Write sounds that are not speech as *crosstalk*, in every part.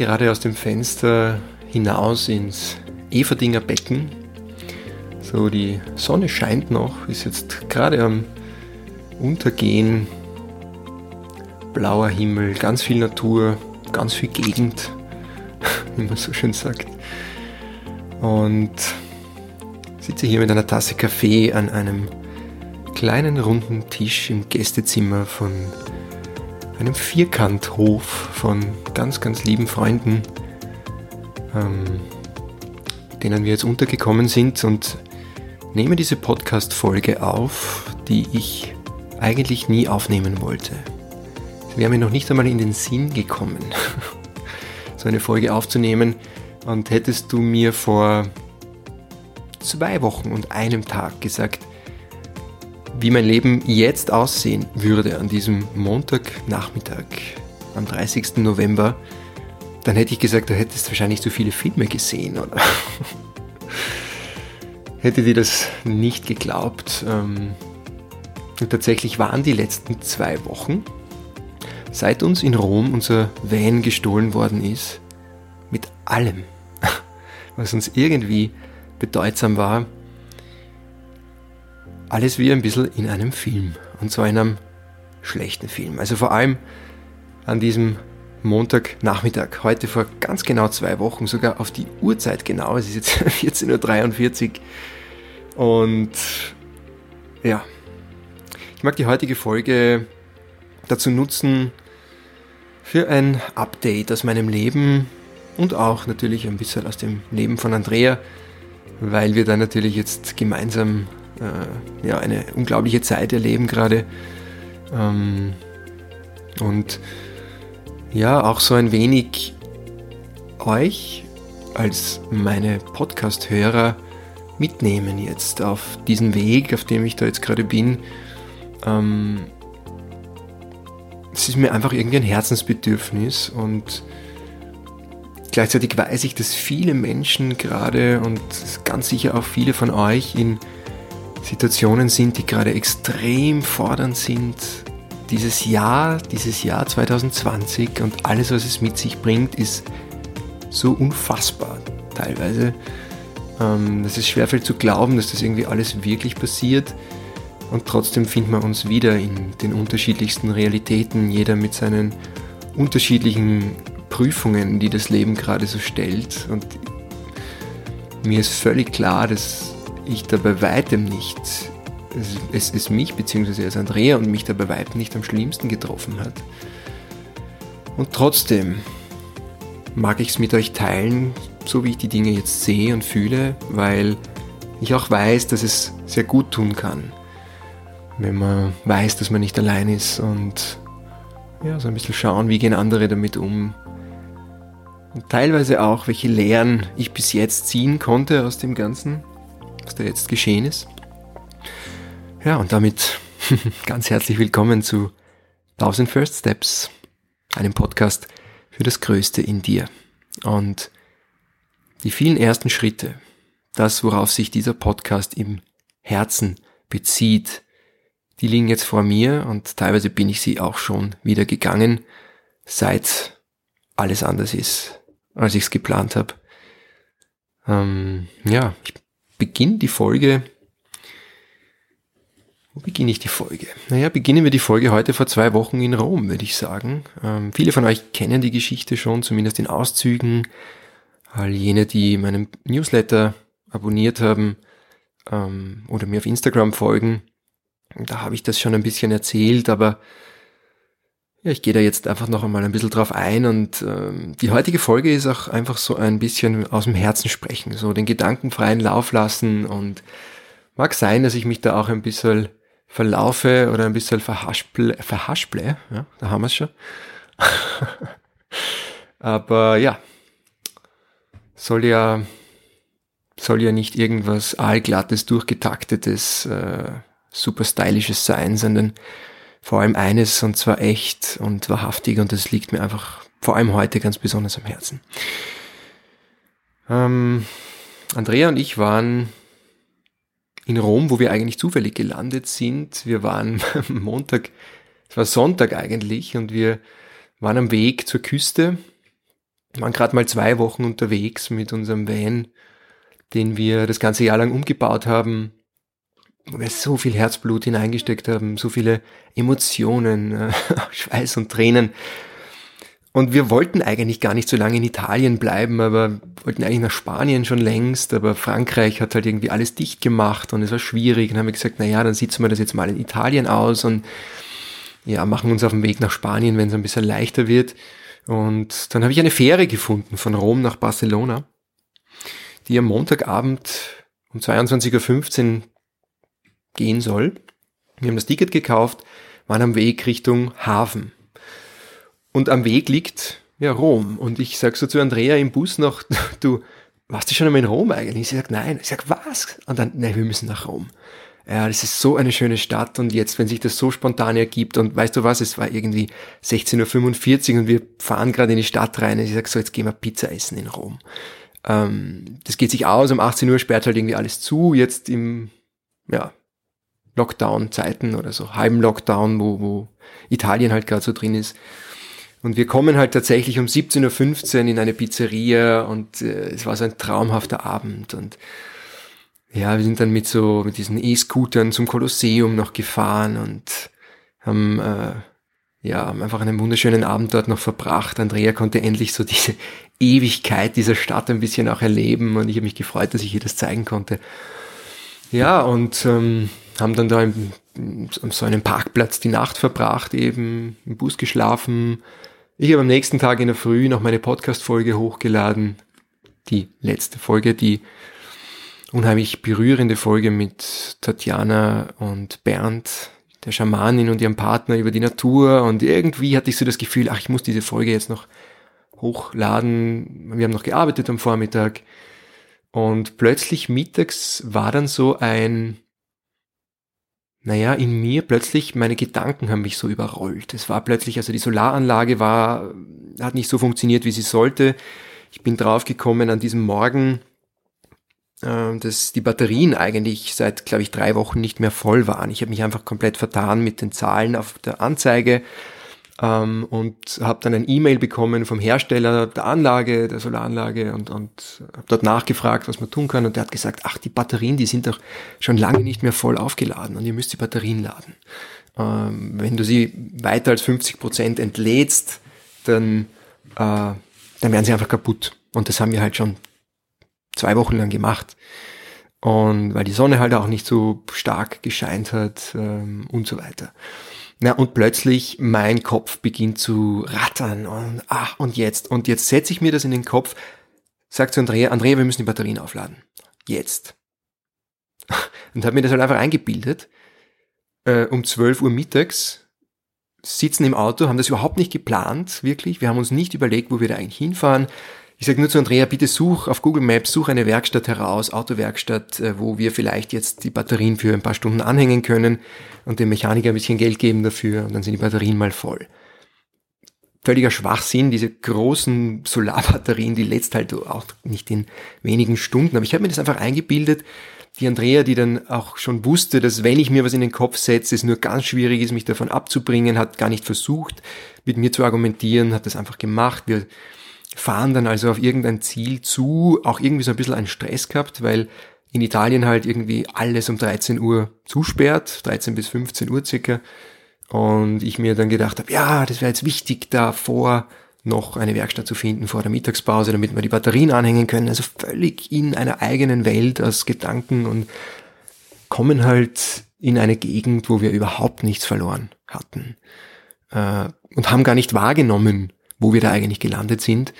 gerade aus dem Fenster hinaus ins Everdinger Becken. So, die Sonne scheint noch, ist jetzt gerade am Untergehen. Blauer Himmel, ganz viel Natur, ganz viel Gegend, *laughs* wie man so schön sagt. Und sitze hier mit einer Tasse Kaffee an einem kleinen runden Tisch im Gästezimmer von einem Vierkanthof von ganz, ganz lieben Freunden, ähm, denen wir jetzt untergekommen sind und nehme diese Podcast-Folge auf, die ich eigentlich nie aufnehmen wollte. Es wäre mir noch nicht einmal in den Sinn gekommen, *laughs* so eine Folge aufzunehmen. Und hättest du mir vor zwei Wochen und einem Tag gesagt, wie mein Leben jetzt aussehen würde an diesem Montagnachmittag, am 30. November, dann hätte ich gesagt, du hättest wahrscheinlich zu viele Filme gesehen, oder? *laughs* hätte dir das nicht geglaubt. Ähm, und tatsächlich waren die letzten zwei Wochen, seit uns in Rom unser Van gestohlen worden ist, mit allem, *laughs* was uns irgendwie bedeutsam war, alles wie ein bisschen in einem Film. Und zwar in einem schlechten Film. Also vor allem an diesem Montagnachmittag, heute vor ganz genau zwei Wochen, sogar auf die Uhrzeit genau, es ist jetzt *laughs* 14.43 Uhr. Und ja, ich mag die heutige Folge dazu nutzen, für ein Update aus meinem Leben und auch natürlich ein bisschen aus dem Leben von Andrea, weil wir da natürlich jetzt gemeinsam äh, ja, eine unglaubliche Zeit erleben gerade. Ähm, und ja, auch so ein wenig euch als meine Podcast-Hörer mitnehmen jetzt auf diesen Weg, auf dem ich da jetzt gerade bin. Ähm, es ist mir einfach irgendwie ein Herzensbedürfnis und gleichzeitig weiß ich, dass viele Menschen gerade und ganz sicher auch viele von euch in Situationen sind, die gerade extrem fordernd sind. Dieses Jahr, dieses Jahr 2020 und alles, was es mit sich bringt, ist so unfassbar teilweise, ähm, es schwerfällt zu glauben, dass das irgendwie alles wirklich passiert. Und trotzdem finden wir uns wieder in den unterschiedlichsten Realitäten, jeder mit seinen unterschiedlichen Prüfungen, die das Leben gerade so stellt. Und mir ist völlig klar, dass ich da bei weitem nicht, es, es mich bzw. als Andrea und mich da bei weitem nicht am schlimmsten getroffen hat. Und trotzdem mag ich es mit euch teilen, so wie ich die Dinge jetzt sehe und fühle, weil ich auch weiß, dass es sehr gut tun kann, wenn man weiß, dass man nicht allein ist und ja, so ein bisschen schauen, wie gehen andere damit um. Und teilweise auch, welche Lehren ich bis jetzt ziehen konnte aus dem Ganzen was da jetzt geschehen ist. Ja, und damit *laughs* ganz herzlich willkommen zu 1000 First Steps, einem Podcast für das Größte in dir. Und die vielen ersten Schritte, das, worauf sich dieser Podcast im Herzen bezieht, die liegen jetzt vor mir und teilweise bin ich sie auch schon wieder gegangen, seit alles anders ist, als ich es geplant habe. Ähm, ja, ich beginne die Folge. Wo beginne ich die Folge? Naja, beginnen wir die Folge heute vor zwei Wochen in Rom, würde ich sagen. Ähm, viele von euch kennen die Geschichte schon, zumindest in Auszügen. All jene, die meinen Newsletter abonniert haben ähm, oder mir auf Instagram folgen, da habe ich das schon ein bisschen erzählt, aber ja, ich gehe da jetzt einfach noch einmal ein bisschen drauf ein und ähm, die heutige Folge ist auch einfach so ein bisschen aus dem Herzen sprechen, so den Gedanken freien Lauf lassen und mag sein, dass ich mich da auch ein bisschen verlaufe oder ein bisschen verhaspel, verhasple, ja, da haben wir es schon. *laughs* Aber ja, soll ja, soll ja nicht irgendwas allglattes, durchgetaktetes, äh, super stylisches sein, sondern vor allem eines und zwar echt und wahrhaftig und das liegt mir einfach vor allem heute ganz besonders am Herzen. Ähm, Andrea und ich waren in Rom, wo wir eigentlich zufällig gelandet sind. Wir waren *laughs* Montag, es war Sonntag eigentlich und wir waren am Weg zur Küste Wir waren gerade mal zwei Wochen unterwegs mit unserem Van, den wir das ganze Jahr lang umgebaut haben, wir so viel Herzblut hineingesteckt haben, so viele Emotionen, *laughs* Schweiß und Tränen. Und wir wollten eigentlich gar nicht so lange in Italien bleiben, aber wollten eigentlich nach Spanien schon längst, aber Frankreich hat halt irgendwie alles dicht gemacht und es war schwierig. Und haben wir gesagt, na ja, dann sitzen wir das jetzt mal in Italien aus und ja, machen uns auf den Weg nach Spanien, wenn es ein bisschen leichter wird. Und dann habe ich eine Fähre gefunden von Rom nach Barcelona, die am Montagabend um 22.15 Uhr gehen soll. Wir haben das Ticket gekauft, waren am Weg Richtung Hafen. Und am Weg liegt ja Rom. Und ich sag so zu Andrea im Bus noch, *laughs* du, warst du schon einmal in Rom eigentlich? Sie sagt, nein. Ich sag, was? Und dann, nein, wir müssen nach Rom. Ja, das ist so eine schöne Stadt und jetzt, wenn sich das so spontan ergibt und weißt du was, es war irgendwie 16.45 Uhr und wir fahren gerade in die Stadt rein und ich sag so, jetzt gehen wir Pizza essen in Rom. Ähm, das geht sich aus, um 18 Uhr sperrt halt irgendwie alles zu, jetzt im, ja, Lockdown-Zeiten oder so, halben Lockdown, wo, wo Italien halt gerade so drin ist. Und wir kommen halt tatsächlich um 17.15 Uhr in eine Pizzeria und äh, es war so ein traumhafter Abend und ja, wir sind dann mit so, mit diesen E-Scootern zum Kolosseum noch gefahren und haben, äh, ja, haben einfach einen wunderschönen Abend dort noch verbracht. Andrea konnte endlich so diese *laughs* Ewigkeit dieser Stadt ein bisschen auch erleben und ich habe mich gefreut, dass ich ihr das zeigen konnte. Ja, und ähm, haben dann da im, so einem Parkplatz die Nacht verbracht, eben im Bus geschlafen, ich habe am nächsten Tag in der Früh noch meine Podcast-Folge hochgeladen. Die letzte Folge, die unheimlich berührende Folge mit Tatjana und Bernd, der Schamanin und ihrem Partner über die Natur. Und irgendwie hatte ich so das Gefühl, ach, ich muss diese Folge jetzt noch hochladen. Wir haben noch gearbeitet am Vormittag. Und plötzlich mittags war dann so ein, naja, in mir plötzlich, meine Gedanken haben mich so überrollt. Es war plötzlich, also die Solaranlage war, hat nicht so funktioniert, wie sie sollte. Ich bin draufgekommen an diesem Morgen, äh, dass die Batterien eigentlich seit, glaube ich, drei Wochen nicht mehr voll waren. Ich habe mich einfach komplett vertan mit den Zahlen auf der Anzeige ähm, und habe dann ein E-Mail bekommen vom Hersteller der Anlage, der Solaranlage und, und habe dort nachgefragt, was man tun kann und der hat gesagt, ach, die Batterien, die sind doch schon lange nicht mehr voll aufgeladen und ihr müsst die Batterien laden. Ähm, wenn du sie weiter als 50 Prozent entlädst, dann, äh, dann werden sie einfach kaputt. Und das haben wir halt schon zwei Wochen lang gemacht. Und weil die Sonne halt auch nicht so stark gescheint hat ähm, und so weiter. Na, und plötzlich mein Kopf beginnt zu rattern und ach, und jetzt, und jetzt setze ich mir das in den Kopf, sag zu Andrea, Andrea, wir müssen die Batterien aufladen. Jetzt. *laughs* Und habe mir das halt einfach eingebildet. Äh, um 12 Uhr mittags sitzen im Auto, haben das überhaupt nicht geplant, wirklich. Wir haben uns nicht überlegt, wo wir da eigentlich hinfahren. Ich sage nur zu Andrea, bitte such auf Google Maps, such eine Werkstatt heraus, Autowerkstatt, äh, wo wir vielleicht jetzt die Batterien für ein paar Stunden anhängen können und dem Mechaniker ein bisschen Geld geben dafür und dann sind die Batterien mal voll. Völliger Schwachsinn, diese großen Solarbatterien, die letzt halt auch nicht in wenigen Stunden. Aber ich habe mir das einfach eingebildet. Die Andrea, die dann auch schon wusste, dass wenn ich mir was in den Kopf setze, es nur ganz schwierig ist, mich davon abzubringen, hat gar nicht versucht, mit mir zu argumentieren, hat das einfach gemacht. Wir fahren dann also auf irgendein Ziel zu, auch irgendwie so ein bisschen einen Stress gehabt, weil in Italien halt irgendwie alles um 13 Uhr zusperrt, 13 bis 15 Uhr circa. Und ich mir dann gedacht habe, ja, das wäre jetzt wichtig, davor noch eine Werkstatt zu finden vor der Mittagspause, damit wir die Batterien anhängen können. Also völlig in einer eigenen Welt aus Gedanken und kommen halt in eine Gegend, wo wir überhaupt nichts verloren hatten. Äh, und haben gar nicht wahrgenommen, wo wir da eigentlich gelandet sind.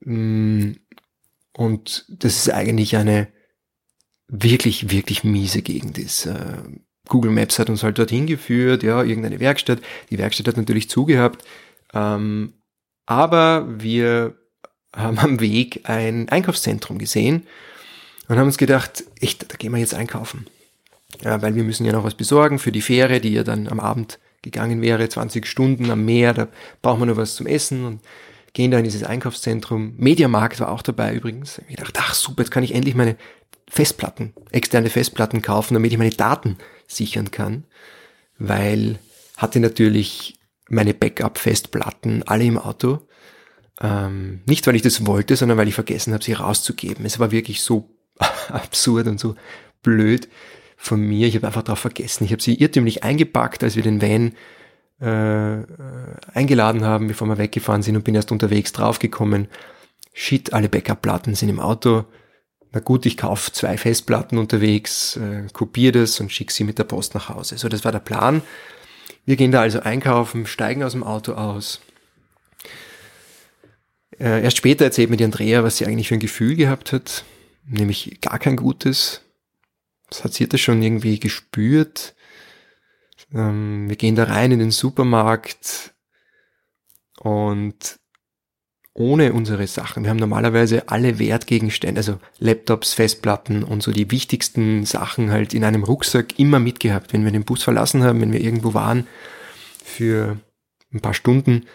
Mm, und das ist eigentlich eine wirklich, wirklich miese Gegend ist. Äh, Google Maps hat uns halt dorthin geführt, ja, irgendeine Werkstatt. Die Werkstatt hat natürlich zugehabt. Ähm, aber wir haben am Weg ein Einkaufszentrum gesehen und haben uns gedacht, echt, da gehen wir jetzt einkaufen. Ja, weil wir müssen ja noch was besorgen für die Fähre, die ja dann am Abend gegangen wäre, 20 Stunden am Meer, da braucht man nur was zum Essen und gehen da in dieses Einkaufszentrum. Mediamarkt war auch dabei übrigens. Ich dachte, ach super, jetzt kann ich endlich meine Festplatten, externe Festplatten kaufen, damit ich meine Daten sichern kann, weil hatte natürlich meine Backup-Festplatten alle im Auto Ähm, nicht, weil ich das wollte, sondern weil ich vergessen habe, sie rauszugeben. Es war wirklich so *laughs* absurd und so blöd von mir. Ich habe einfach darauf vergessen. Ich habe sie irrtümlich eingepackt, als wir den Van äh, eingeladen haben, bevor wir weggefahren sind und bin erst unterwegs draufgekommen. Shit, alle Backup-Platten sind im Auto. Na gut, ich kaufe zwei Festplatten unterwegs, äh, kopiere das und schicke sie mit der Post nach Hause. So, das war der Plan. Wir gehen da also einkaufen, steigen aus dem Auto aus. Äh, erst später erzählt mir die Andrea, was sie eigentlich für ein Gefühl gehabt hat, nämlich gar kein gutes. Das hat sie das schon irgendwie gespürt. Ähm, wir gehen da rein in den Supermarkt und ohne unsere Sachen. Wir haben normalerweise alle Wertgegenstände, also Laptops, Festplatten und so die wichtigsten Sachen halt in einem Rucksack immer mitgehabt. Wenn wir den Bus verlassen haben, wenn wir irgendwo waren für ein paar Stunden,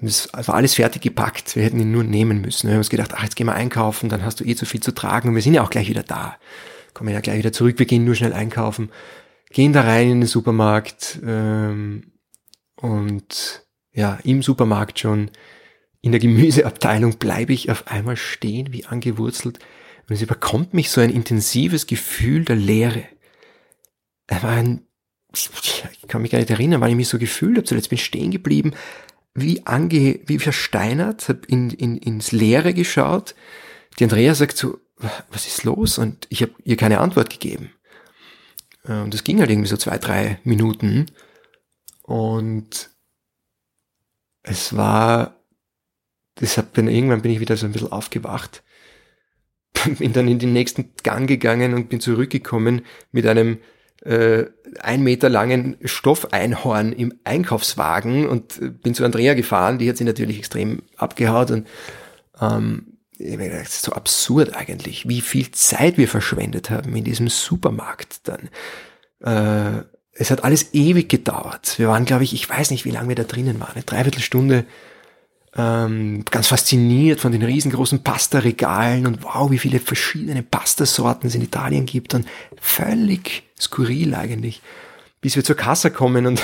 das war alles fertig gepackt. Wir hätten ihn nur nehmen müssen. Wir haben uns gedacht, ach, jetzt gehen wir einkaufen, dann hast du eh zu viel zu tragen und wir sind ja auch gleich wieder da. Kommen ja gleich wieder zurück, wir gehen nur schnell einkaufen, gehen da rein in den Supermarkt ähm, und ja, im Supermarkt schon in der Gemüseabteilung bleibe ich auf einmal stehen, wie angewurzelt. Und es überkommt mich so ein intensives Gefühl der Leere. Ein, ich kann mich gar nicht erinnern, wann ich mich so gefühlt habe. Zuletzt bin ich stehen geblieben, wie ange, wie versteinert, habe in, in, ins Leere geschaut. Die Andrea sagt so, was ist los? Und ich habe ihr keine Antwort gegeben. Äh, und das ging halt irgendwie so zwei, drei Minuten. Und es war deshalb bin irgendwann bin ich wieder so ein bisschen aufgewacht, *laughs* bin dann in den nächsten Gang gegangen und bin zurückgekommen mit einem äh, ein Meter langen Stoffeinhorn im Einkaufswagen und bin zu Andrea gefahren, die hat sich natürlich extrem abgehaut und ähm, das ist so absurd eigentlich, wie viel Zeit wir verschwendet haben in diesem Supermarkt dann. Äh, es hat alles ewig gedauert. Wir waren, glaube ich, ich weiß nicht, wie lange wir da drinnen waren, eine Dreiviertelstunde ähm, ganz fasziniert von den riesengroßen Pasta-Regalen und wow, wie viele verschiedene Pastasorten es in Italien gibt und völlig skurril eigentlich, bis wir zur Kasse kommen und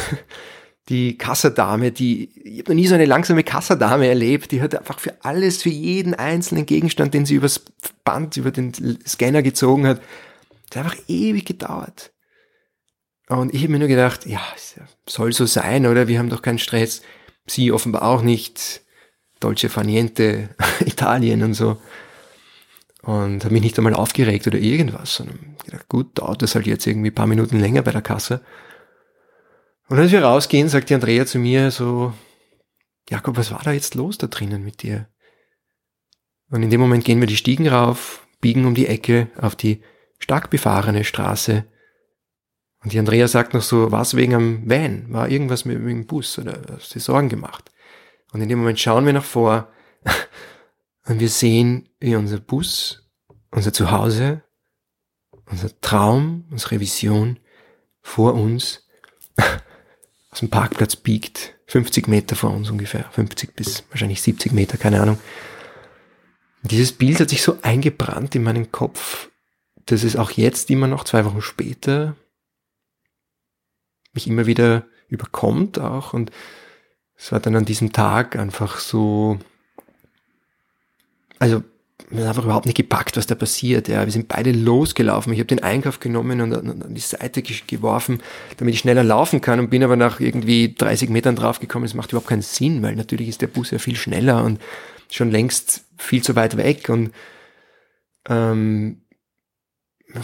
die Kassadame, die, ich habe noch nie so eine langsame Kassadame erlebt, die hat einfach für alles, für jeden einzelnen Gegenstand, den sie übers Band, über den Scanner gezogen hat, das hat einfach ewig gedauert. Und ich habe mir nur gedacht, ja, soll so sein, oder? Wir haben doch keinen Stress. Sie offenbar auch nicht. Dolce Faniente, *laughs* Italien und so. Und habe mich nicht einmal aufgeregt oder irgendwas, sondern gedacht, gut, dauert das halt jetzt irgendwie ein paar Minuten länger bei der Kasse. Und als wir rausgehen, sagt die Andrea zu mir so, Jakob, was war da jetzt los da drinnen mit dir? Und in dem Moment gehen wir die Stiegen rauf, biegen um die Ecke auf die stark befahrene Straße. Und die Andrea sagt noch so, was wegen am Van? War irgendwas mit dem Bus oder hast du Sorgen gemacht? Und in dem Moment schauen wir nach vor *laughs* und wir sehen, wie unser Bus, unser Zuhause, unser Traum, unsere Vision vor uns aus dem Parkplatz biegt. 50 Meter vor uns ungefähr. 50 bis wahrscheinlich 70 Meter, keine Ahnung. Dieses Bild hat sich so eingebrannt in meinen Kopf, dass es auch jetzt immer noch zwei Wochen später mich immer wieder überkommt auch und es war dann an diesem Tag einfach so, also wir haben einfach überhaupt nicht gepackt, was da passiert. Ja, wir sind beide losgelaufen. Ich habe den Einkauf genommen und an die Seite geworfen, damit ich schneller laufen kann und bin aber nach irgendwie 30 Metern draufgekommen. Das macht überhaupt keinen Sinn, weil natürlich ist der Bus ja viel schneller und schon längst viel zu weit weg und ähm,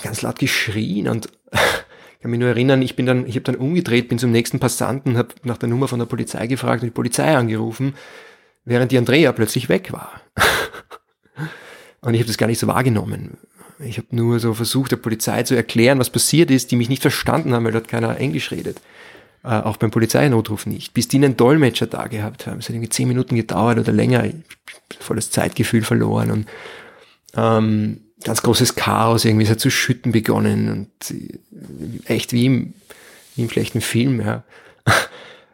ganz laut geschrien und *laughs* kann mich nur erinnern, ich bin dann, ich habe dann umgedreht, bin zum nächsten Passanten, habe nach der Nummer von der Polizei gefragt und die Polizei angerufen, während die Andrea plötzlich weg war. *laughs* und ich habe das gar nicht so wahrgenommen. Ich habe nur so versucht, der Polizei zu erklären, was passiert ist, die mich nicht verstanden haben, weil dort keiner Englisch redet. Äh, auch beim Polizeinotruf nicht. Bis die einen Dolmetscher da gehabt haben. Es hat irgendwie zehn Minuten gedauert oder länger. Voll das Zeitgefühl verloren und ähm, ganz großes Chaos, irgendwie es hat zu schütten begonnen und echt wie im, wie im schlechten Film, ja.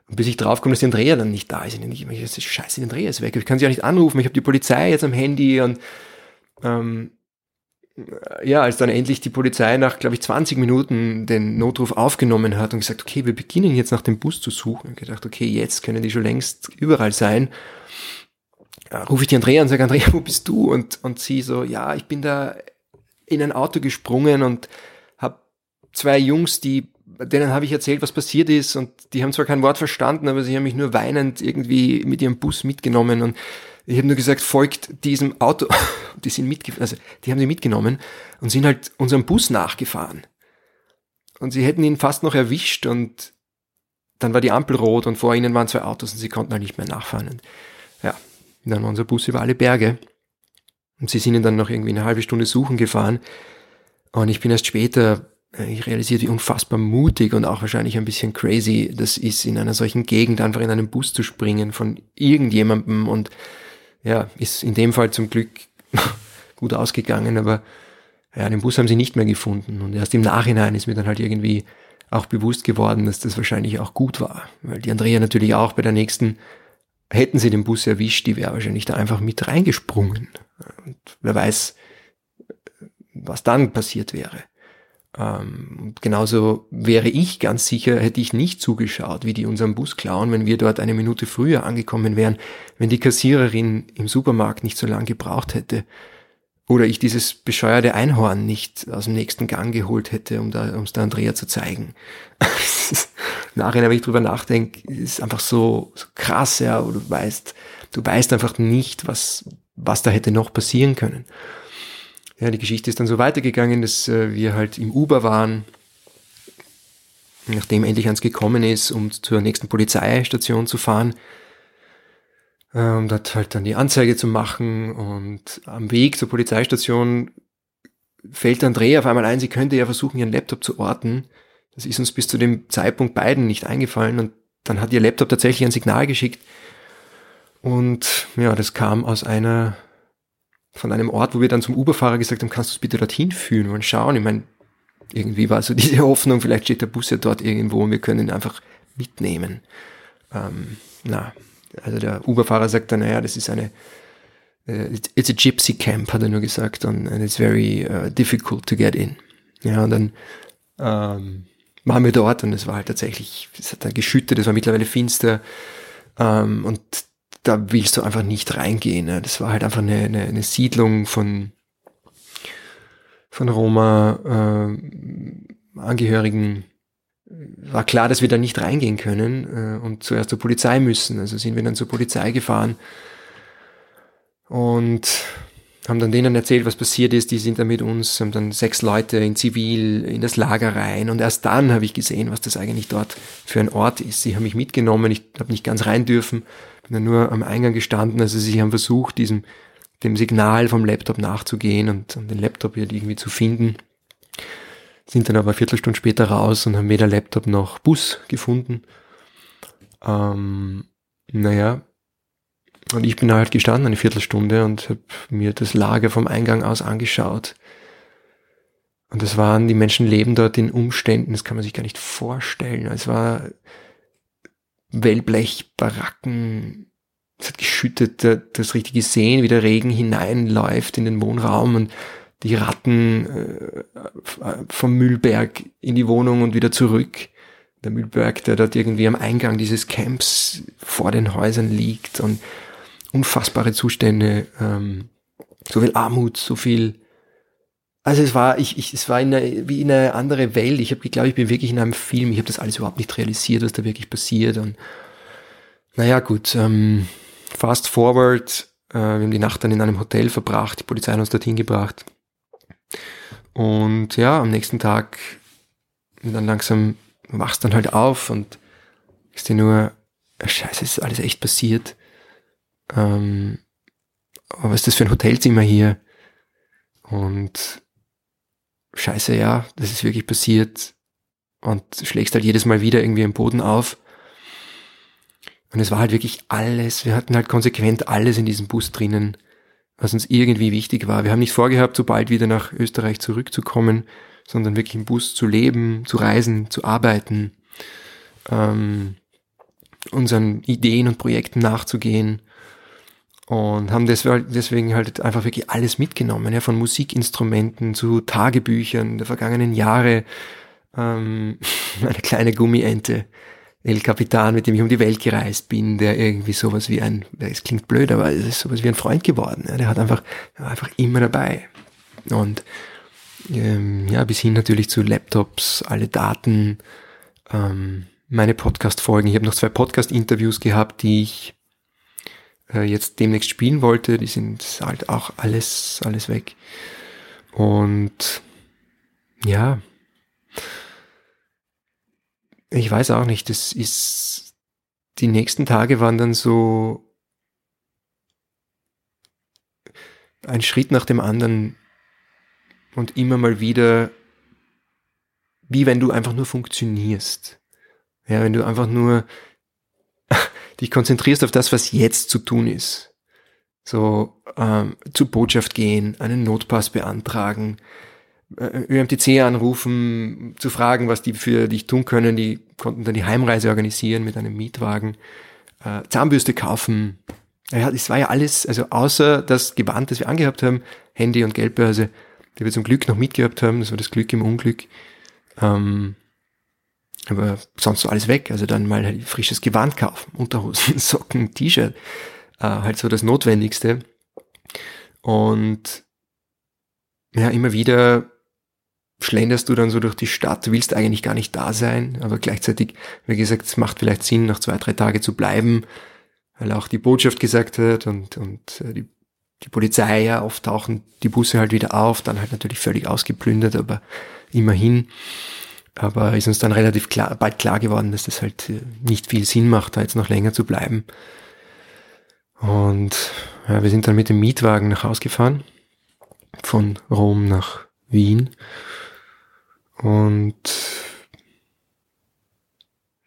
Und bis ich draufkomme, dass die Andrea dann nicht da ist. Ich denke, das ist scheiße, die Andrea ist weg. Ich kann sie auch nicht anrufen. Ich habe die Polizei jetzt am Handy und ähm, ja, als dann endlich die Polizei nach, glaube ich, 20 Minuten den Notruf aufgenommen hat und gesagt, okay, wir beginnen jetzt nach dem Bus zu suchen. Und gedacht, okay, jetzt können die schon längst überall sein. ja, rufe ich die Andrea und sage, Andrea, wo bist du? Und, und sie so, ja, ich bin da in ein Auto gesprungen und habe zwei Jungs, die denen habe ich erzählt, was passiert ist und die haben zwar kein Wort verstanden, aber sie haben mich nur weinend irgendwie mit ihrem Bus mitgenommen und ich habe nur gesagt, folgt diesem Auto. *laughs* Die sind mitgefahren, also die haben sie mitgenommen und sind halt unserem Bus nachgefahren. Und sie hätten ihn fast noch erwischt und dann war die Ampel rot und vor ihnen waren zwei Autos und sie konnten halt nicht mehr nachfahren. Und ja, dann war unser Bus über alle Berge. Und sie sind ihn dann noch irgendwie eine halbe Stunde suchen gefahren. Und ich bin erst später äh, ich realisiere, wie unfassbar mutig und auch wahrscheinlich ein bisschen crazy das ist, in einer solchen Gegend einfach in einen Bus zu springen von irgendjemandem und ja, ist in dem Fall zum Glück *laughs* gut ausgegangen, aber ja, den Bus haben sie nicht mehr gefunden. Und erst im Nachhinein ist mir dann halt irgendwie auch bewusst geworden, dass das wahrscheinlich auch gut war, weil die Andrea natürlich auch bei der nächsten, hätten sie den Bus erwischt, die wäre wahrscheinlich da einfach mit reingesprungen. Und wer weiß, was dann passiert wäre. Ähm, genauso wäre ich ganz sicher, hätte ich nicht zugeschaut, wie die unseren Bus klauen, wenn wir dort eine Minute früher angekommen wären, wenn die Kassiererin im Supermarkt nicht so lange gebraucht hätte. Oder ich dieses bescheuerte Einhorn nicht aus dem nächsten Gang geholt hätte, um da, um es der Andrea zu zeigen. *laughs* Nachher, wenn ich drüber nachdenke, ist einfach so, so krass, ja, du weißt, du weißt einfach nicht, was, was da hätte noch passieren können ja, die Geschichte ist dann so weitergegangen, dass äh, wir halt im Uber waren, nachdem endlich eins gekommen ist, um zur nächsten Polizeistation zu fahren, äh, um dort halt dann die Anzeige zu machen. Und am Weg zur Polizeistation fällt Andrea auf einmal ein, sie könnte ja versuchen, ihren Laptop zu orten. Das ist uns bis zu dem Zeitpunkt beiden nicht eingefallen und dann hat ihr Laptop tatsächlich ein Signal geschickt. Und ja, das kam aus einer von einem Ort, wo wir dann zum Uberfahrer gesagt haben, kannst du es bitte dorthin führen und schauen. Ich meine, irgendwie war so *laughs* diese Hoffnung, vielleicht steht der Bus ja dort irgendwo und wir können ihn einfach mitnehmen. Ähm, na, also der Uberfahrer sagt dann, naja, das ist eine, uh, it's a gypsy camp, hat er nur gesagt, und and it's very uh, difficult to get in. Ja, und dann ähm, waren wir dort und es war halt tatsächlich, es hat dann geschüttet, es war mittlerweile finster ähm, und da willst du einfach nicht reingehen. Ne? Das war halt einfach eine, eine, eine Siedlung von, von Roma-Angehörigen. Äh, war klar, dass wir da nicht reingehen können äh, und zuerst zur Polizei müssen. Also sind wir dann zur Polizei gefahren und haben dann denen erzählt, was passiert ist. Die sind dann mit uns, haben dann sechs Leute in Zivil in das Lager rein. Und erst dann habe ich gesehen, was das eigentlich dort für ein Ort ist. Sie haben mich mitgenommen, ich habe nicht ganz rein dürfen, bin dann nur am Eingang gestanden. Also sie haben versucht, diesem, dem Signal vom Laptop nachzugehen und, und den Laptop irgendwie zu finden. Sind dann aber eine Viertelstunde später raus und haben weder Laptop noch Bus gefunden. Ähm, naja, und ich bin halt gestanden eine Viertelstunde und habe mir das Lager vom Eingang aus angeschaut. Und es waren, die Menschen leben dort in Umständen, das kann man sich gar nicht vorstellen. Es war Wellblechbaracken, es hat geschüttet, das richtig gesehen, wie der Regen hineinläuft in den Wohnraum und die Ratten äh, vom Müllberg in die Wohnung und wieder zurück. Der Müllberg, der dort irgendwie am Eingang dieses Camps vor den Häusern liegt und unfassbare Zustände, ähm, so viel Armut, so viel. Also es war, ich, ich, es war in eine, wie in eine andere Welt. Ich habe geglaubt, ich bin wirklich in einem Film. Ich habe das alles überhaupt nicht realisiert, was da wirklich passiert. Und naja, gut. Ähm, fast forward. Äh, wir haben die Nacht dann in einem Hotel verbracht. Die Polizei hat uns dorthin gebracht. Und ja, am nächsten Tag dann langsam wachst dann halt auf und ist dir nur, scheiße, ist alles echt passiert. Ähm, was ist das für ein Hotelzimmer hier? Und scheiße, ja, das ist wirklich passiert. Und schlägst halt jedes Mal wieder irgendwie im Boden auf. Und es war halt wirklich alles, wir hatten halt konsequent alles in diesem Bus drinnen, was uns irgendwie wichtig war. Wir haben nicht vorgehabt, so bald wieder nach Österreich zurückzukommen, sondern wirklich im Bus zu leben, zu reisen, zu arbeiten, ähm, unseren Ideen und Projekten nachzugehen und haben deswegen halt einfach wirklich alles mitgenommen, ja, von Musikinstrumenten zu Tagebüchern der vergangenen Jahre. Ähm, *laughs* eine kleine Gummiente El Capitan, mit dem ich um die Welt gereist bin, der irgendwie sowas wie ein, es klingt blöd, aber es ist sowas wie ein Freund geworden. Ja, der hat einfach, war einfach immer dabei. Und ähm, ja, bis hin natürlich zu Laptops, alle Daten, ähm, meine Podcast-Folgen. Ich habe noch zwei Podcast-Interviews gehabt, die ich äh, jetzt demnächst spielen wollte. Die sind halt auch alles, alles weg. Und ja, ich weiß auch nicht, das ist, die nächsten Tage waren dann so ein Schritt nach dem anderen und immer mal wieder, wie wenn du einfach nur funktionierst. Ja, wenn du einfach nur *laughs* dich konzentrierst auf das, was jetzt zu tun ist. So ähm, zur Botschaft gehen, einen Notpass beantragen, äh, ÖMTC anrufen, zu fragen, was die für dich tun können. Die konnten dann die Heimreise organisieren mit einem Mietwagen, äh, Zahnbürste kaufen. Ja, das war ja alles, also außer das Gewand, das wir angehabt haben, Handy und Geldbörse, die wir zum Glück noch mitgehabt haben, das war das Glück im Unglück. Ähm, aber sonst so alles weg. Also dann mal halt frisches Gewand kaufen, Unterhosen, *laughs* Socken, T-Shirt, äh, halt so das Notwendigste. Und ja, immer wieder schlenderst du dann so durch die Stadt, du willst eigentlich gar nicht da sein, aber gleichzeitig, wie gesagt, es macht vielleicht Sinn, noch zwei, drei Tage zu bleiben, weil auch die Botschaft gesagt hat und, und äh, die, die Polizei ja oft tauchen die Busse halt wieder auf, dann halt natürlich völlig ausgeplündert, aber immerhin. Aber ist uns dann relativ klar, bald klar geworden, dass das halt äh, nicht viel Sinn macht, da jetzt noch länger zu bleiben. Und ja, wir sind dann mit dem Mietwagen nach Haus gefahren, von Rom nach Wien. Und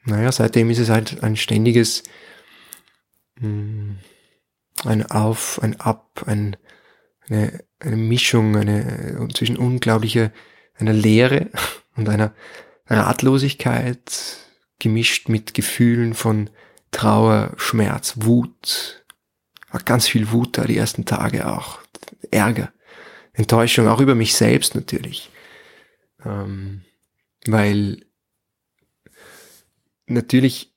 naja, seitdem ist es halt ein ständiges, hm, ein Auf, ein Ab, ein, eine, eine Mischung eine, zwischen unglaublicher, einer Leere und einer Ratlosigkeit, gemischt mit Gefühlen von Trauer, Schmerz, Wut. War ganz viel Wut da die ersten Tage auch. Ärger, Enttäuschung, auch über mich selbst natürlich. Ähm, weil natürlich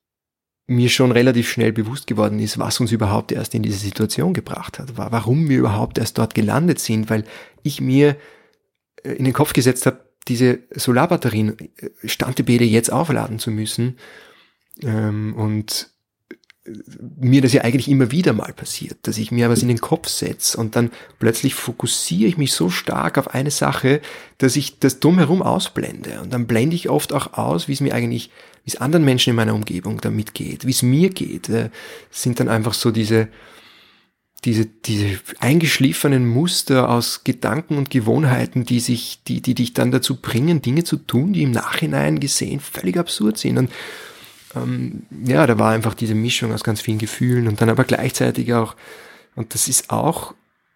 mir schon relativ schnell bewusst geworden ist, was uns überhaupt erst in diese Situation gebracht hat, warum wir überhaupt erst dort gelandet sind, weil ich mir äh, in den Kopf gesetzt habe, diese Solarbatterien, äh, Standebede jetzt aufladen zu müssen ähm, und mir das ja eigentlich immer wieder mal passiert, dass ich mir was in den Kopf setze und dann plötzlich fokussiere ich mich so stark auf eine Sache, dass ich das drumherum ausblende. Und dann blende ich oft auch aus, wie es mir eigentlich, wie es anderen Menschen in meiner Umgebung damit geht, wie es mir geht. Das sind dann einfach so diese, diese, diese eingeschliffenen Muster aus Gedanken und Gewohnheiten, die sich, die, die dich dann dazu bringen, Dinge zu tun, die im Nachhinein gesehen völlig absurd sind. Und ähm, ja, da war einfach diese Mischung aus ganz vielen Gefühlen und dann aber gleichzeitig auch, und das ist auch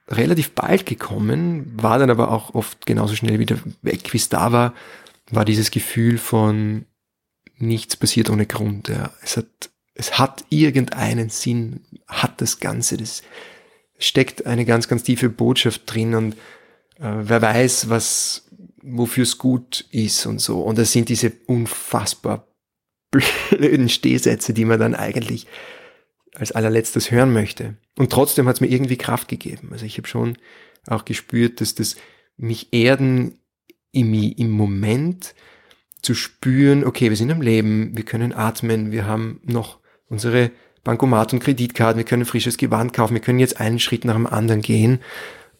relativ bald gekommen, war dann aber auch oft genauso schnell wieder weg, wie es da war, war dieses Gefühl von nichts passiert ohne Grund. Ja. Es hat, es hat irgendeinen Sinn, hat das Ganze, das steckt eine ganz, ganz tiefe Botschaft drin und äh, wer weiß, was, wofür es gut ist und so. Und das sind diese unfassbar blöden Stehsätze, die man dann eigentlich als allerletztes hören möchte. Und trotzdem hat es mir irgendwie Kraft gegeben. Also ich habe schon auch gespürt, dass das mich erden im, im Moment zu spüren, okay, wir sind am Leben, wir können atmen, wir haben noch unsere Bankomat und Kreditkarten, wir können frisches Gewand kaufen, wir können jetzt einen Schritt nach dem anderen gehen,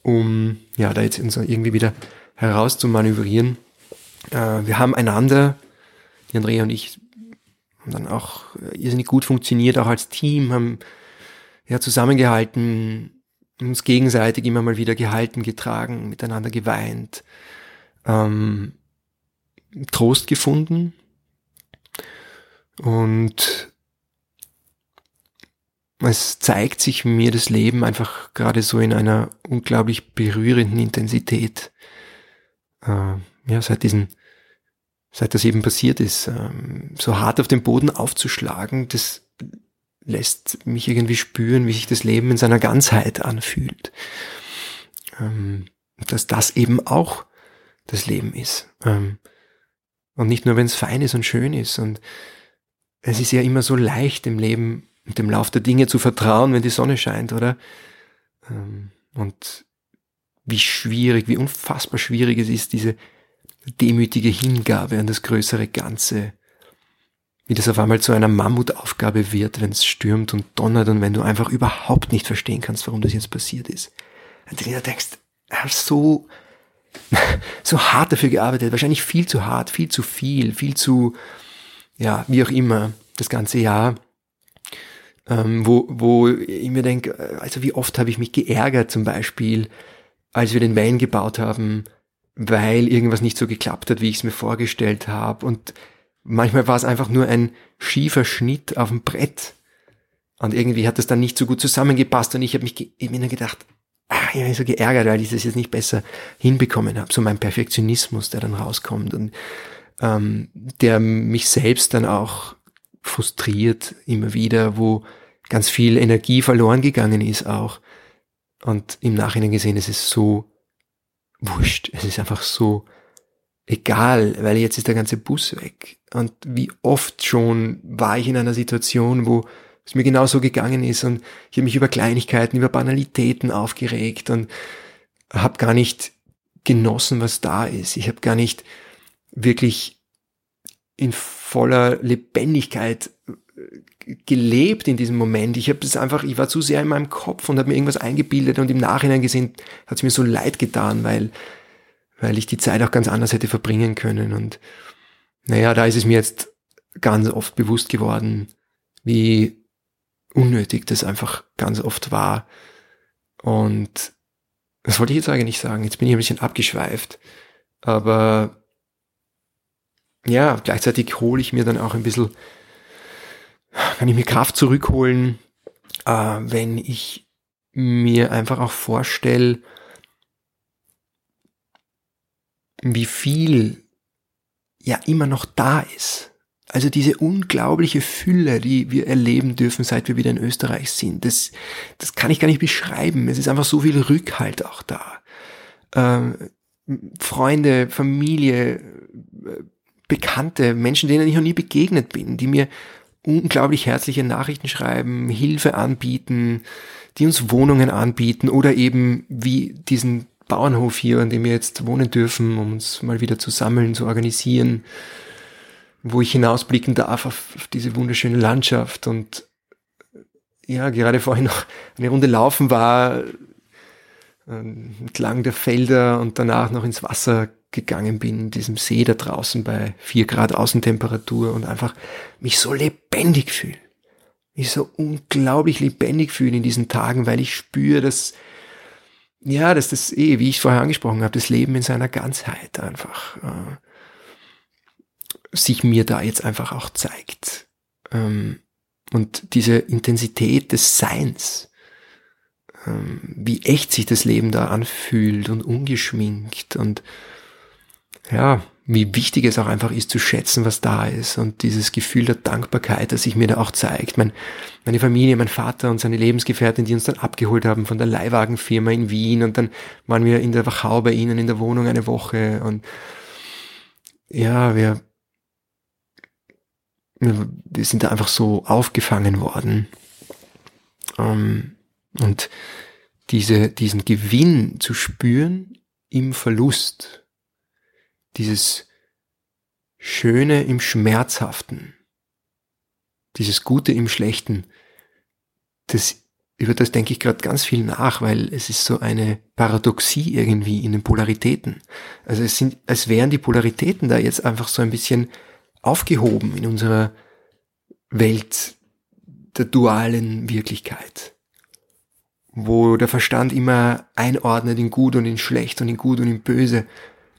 um ja da jetzt irgendwie wieder heraus zu manövrieren. Äh, wir haben einander, die Andrea und ich, haben dann auch irrsinnig gut funktioniert, auch als Team, haben ja zusammengehalten, uns gegenseitig immer mal wieder gehalten, getragen, miteinander geweint, ähm, Trost gefunden und es zeigt sich mir das Leben einfach gerade so in einer unglaublich berührenden Intensität. Äh, ja, seit diesen seit das eben passiert ist, ähm, so hart auf den Boden aufzuschlagen, das lässt mich irgendwie spüren, wie sich das Leben in seiner Ganzheit anfühlt. Ähm, dass das eben auch das Leben ist. Ähm, und nicht nur, wenn es fein ist und schön ist. Und es ist ja immer so leicht im Leben und dem Lauf der Dinge zu vertrauen, wenn die Sonne scheint, oder? Ähm, und wie schwierig, wie unfassbar schwierig es ist, diese demütige Hingabe an das größere Ganze. Wie das auf einmal zu einer Mammutaufgabe wird, wenn es stürmt und donnert und wenn du einfach überhaupt nicht verstehen kannst, warum das jetzt passiert ist. Und du denkst, er hat so, *laughs* so hart dafür gearbeitet, wahrscheinlich viel zu hart, viel zu viel, viel zu, ja, wie auch immer, das ganze Jahr. Ähm, wo, wo ich mir denke, also wie oft habe ich mich geärgert zum Beispiel, als wir den Van gebaut haben, weil irgendwas nicht so geklappt hat, wie ich es mir vorgestellt habe. Und manchmal war es einfach nur ein schiefer Schnitt auf dem Brett. Und irgendwie hat das dann nicht so gut zusammengepasst und ich habe mich ich mir gedacht, ah, ich mich so geärgert, weil ich das jetzt nicht besser hinbekommen habe. So mein Perfektionismus, der dann rauskommt und ähm, der mich selbst dann auch frustriert immer wieder, wo ganz viel Energie verloren gegangen ist auch. Und im Nachhinein gesehen, es ist so wurscht. Es ist einfach so egal, weil jetzt ist der ganze Bus weg. Und wie oft schon war ich in einer Situation, wo es mir genauso gegangen ist und ich habe mich über Kleinigkeiten, über Banalitäten aufgeregt und habe gar nicht genossen, was da ist. Ich habe gar nicht wirklich in voller Lebendigkeit äh, gelebt in diesem Moment. Ich habe es einfach, ich war zu sehr in meinem Kopf und habe mir irgendwas eingebildet und im Nachhinein gesehen hat es mir so leid getan, weil weil ich die Zeit auch ganz anders hätte verbringen können und naja, da ist es mir jetzt ganz oft bewusst geworden, wie unnötig das einfach ganz oft war und das wollte ich jetzt eigentlich nicht sagen. Jetzt bin ich ein bisschen abgeschweift, aber ja, gleichzeitig hole ich mir dann auch ein bisschen, kann ich mir Kraft zurückholen, äh, wenn ich mir einfach auch vorstelle, wie viel ja immer noch da ist. Also diese unglaubliche Fülle, die wir erleben dürfen, seit wir wieder in Österreich sind, das, das kann ich gar nicht beschreiben. Es ist einfach so viel Rückhalt auch da. Ähm, Freunde, Familie, Bekannte, Menschen, denen ich noch nie begegnet bin, die mir unglaublich herzliche Nachrichten schreiben, Hilfe anbieten, die uns Wohnungen anbieten oder eben wie diesen Bauernhof hier, an dem wir jetzt wohnen dürfen, um uns mal wieder zu sammeln, zu organisieren, wo ich hinausblicken darf auf, auf diese wunderschöne Landschaft. Und ja, gerade vorhin noch eine Runde laufen war, ähm, entlang der Felder und danach noch ins Wasser gegangen bin, in diesem See da draußen bei vier Grad Außentemperatur und einfach mich so lebendig fühle. Mich so unglaublich lebendig fühle in diesen Tagen, weil ich spüre, dass, ja, dass das eh, wie ich vorher angesprochen habe, das Leben in seiner Ganzheit einfach äh, sich mir da jetzt einfach auch zeigt. Ähm, und diese Intensität des Seins, ähm, wie echt sich das Leben da anfühlt und ungeschminkt und ja, wie wichtig es auch einfach ist zu schätzen, was da ist und dieses Gefühl der Dankbarkeit, das sich mir da auch zeigt. Mein, meine Familie, mein Vater und seine Lebensgefährtin, die uns dann abgeholt haben von der Leihwagenfirma in Wien und dann waren wir in der Wachau bei ihnen in der Wohnung eine Woche und ja, wir, wir sind da einfach so aufgefangen worden. Ähm, und diese, diesen Gewinn zu spüren im Verlust, dieses Schöne im Schmerzhaften, dieses Gute im Schlechten, das, über das denke ich gerade ganz viel nach, weil es ist so eine Paradoxie irgendwie in den Polaritäten. Also es sind, als wären die Polaritäten da jetzt einfach so ein bisschen aufgehoben in unserer Welt der dualen Wirklichkeit, wo der Verstand immer einordnet in gut und in schlecht und in gut und in böse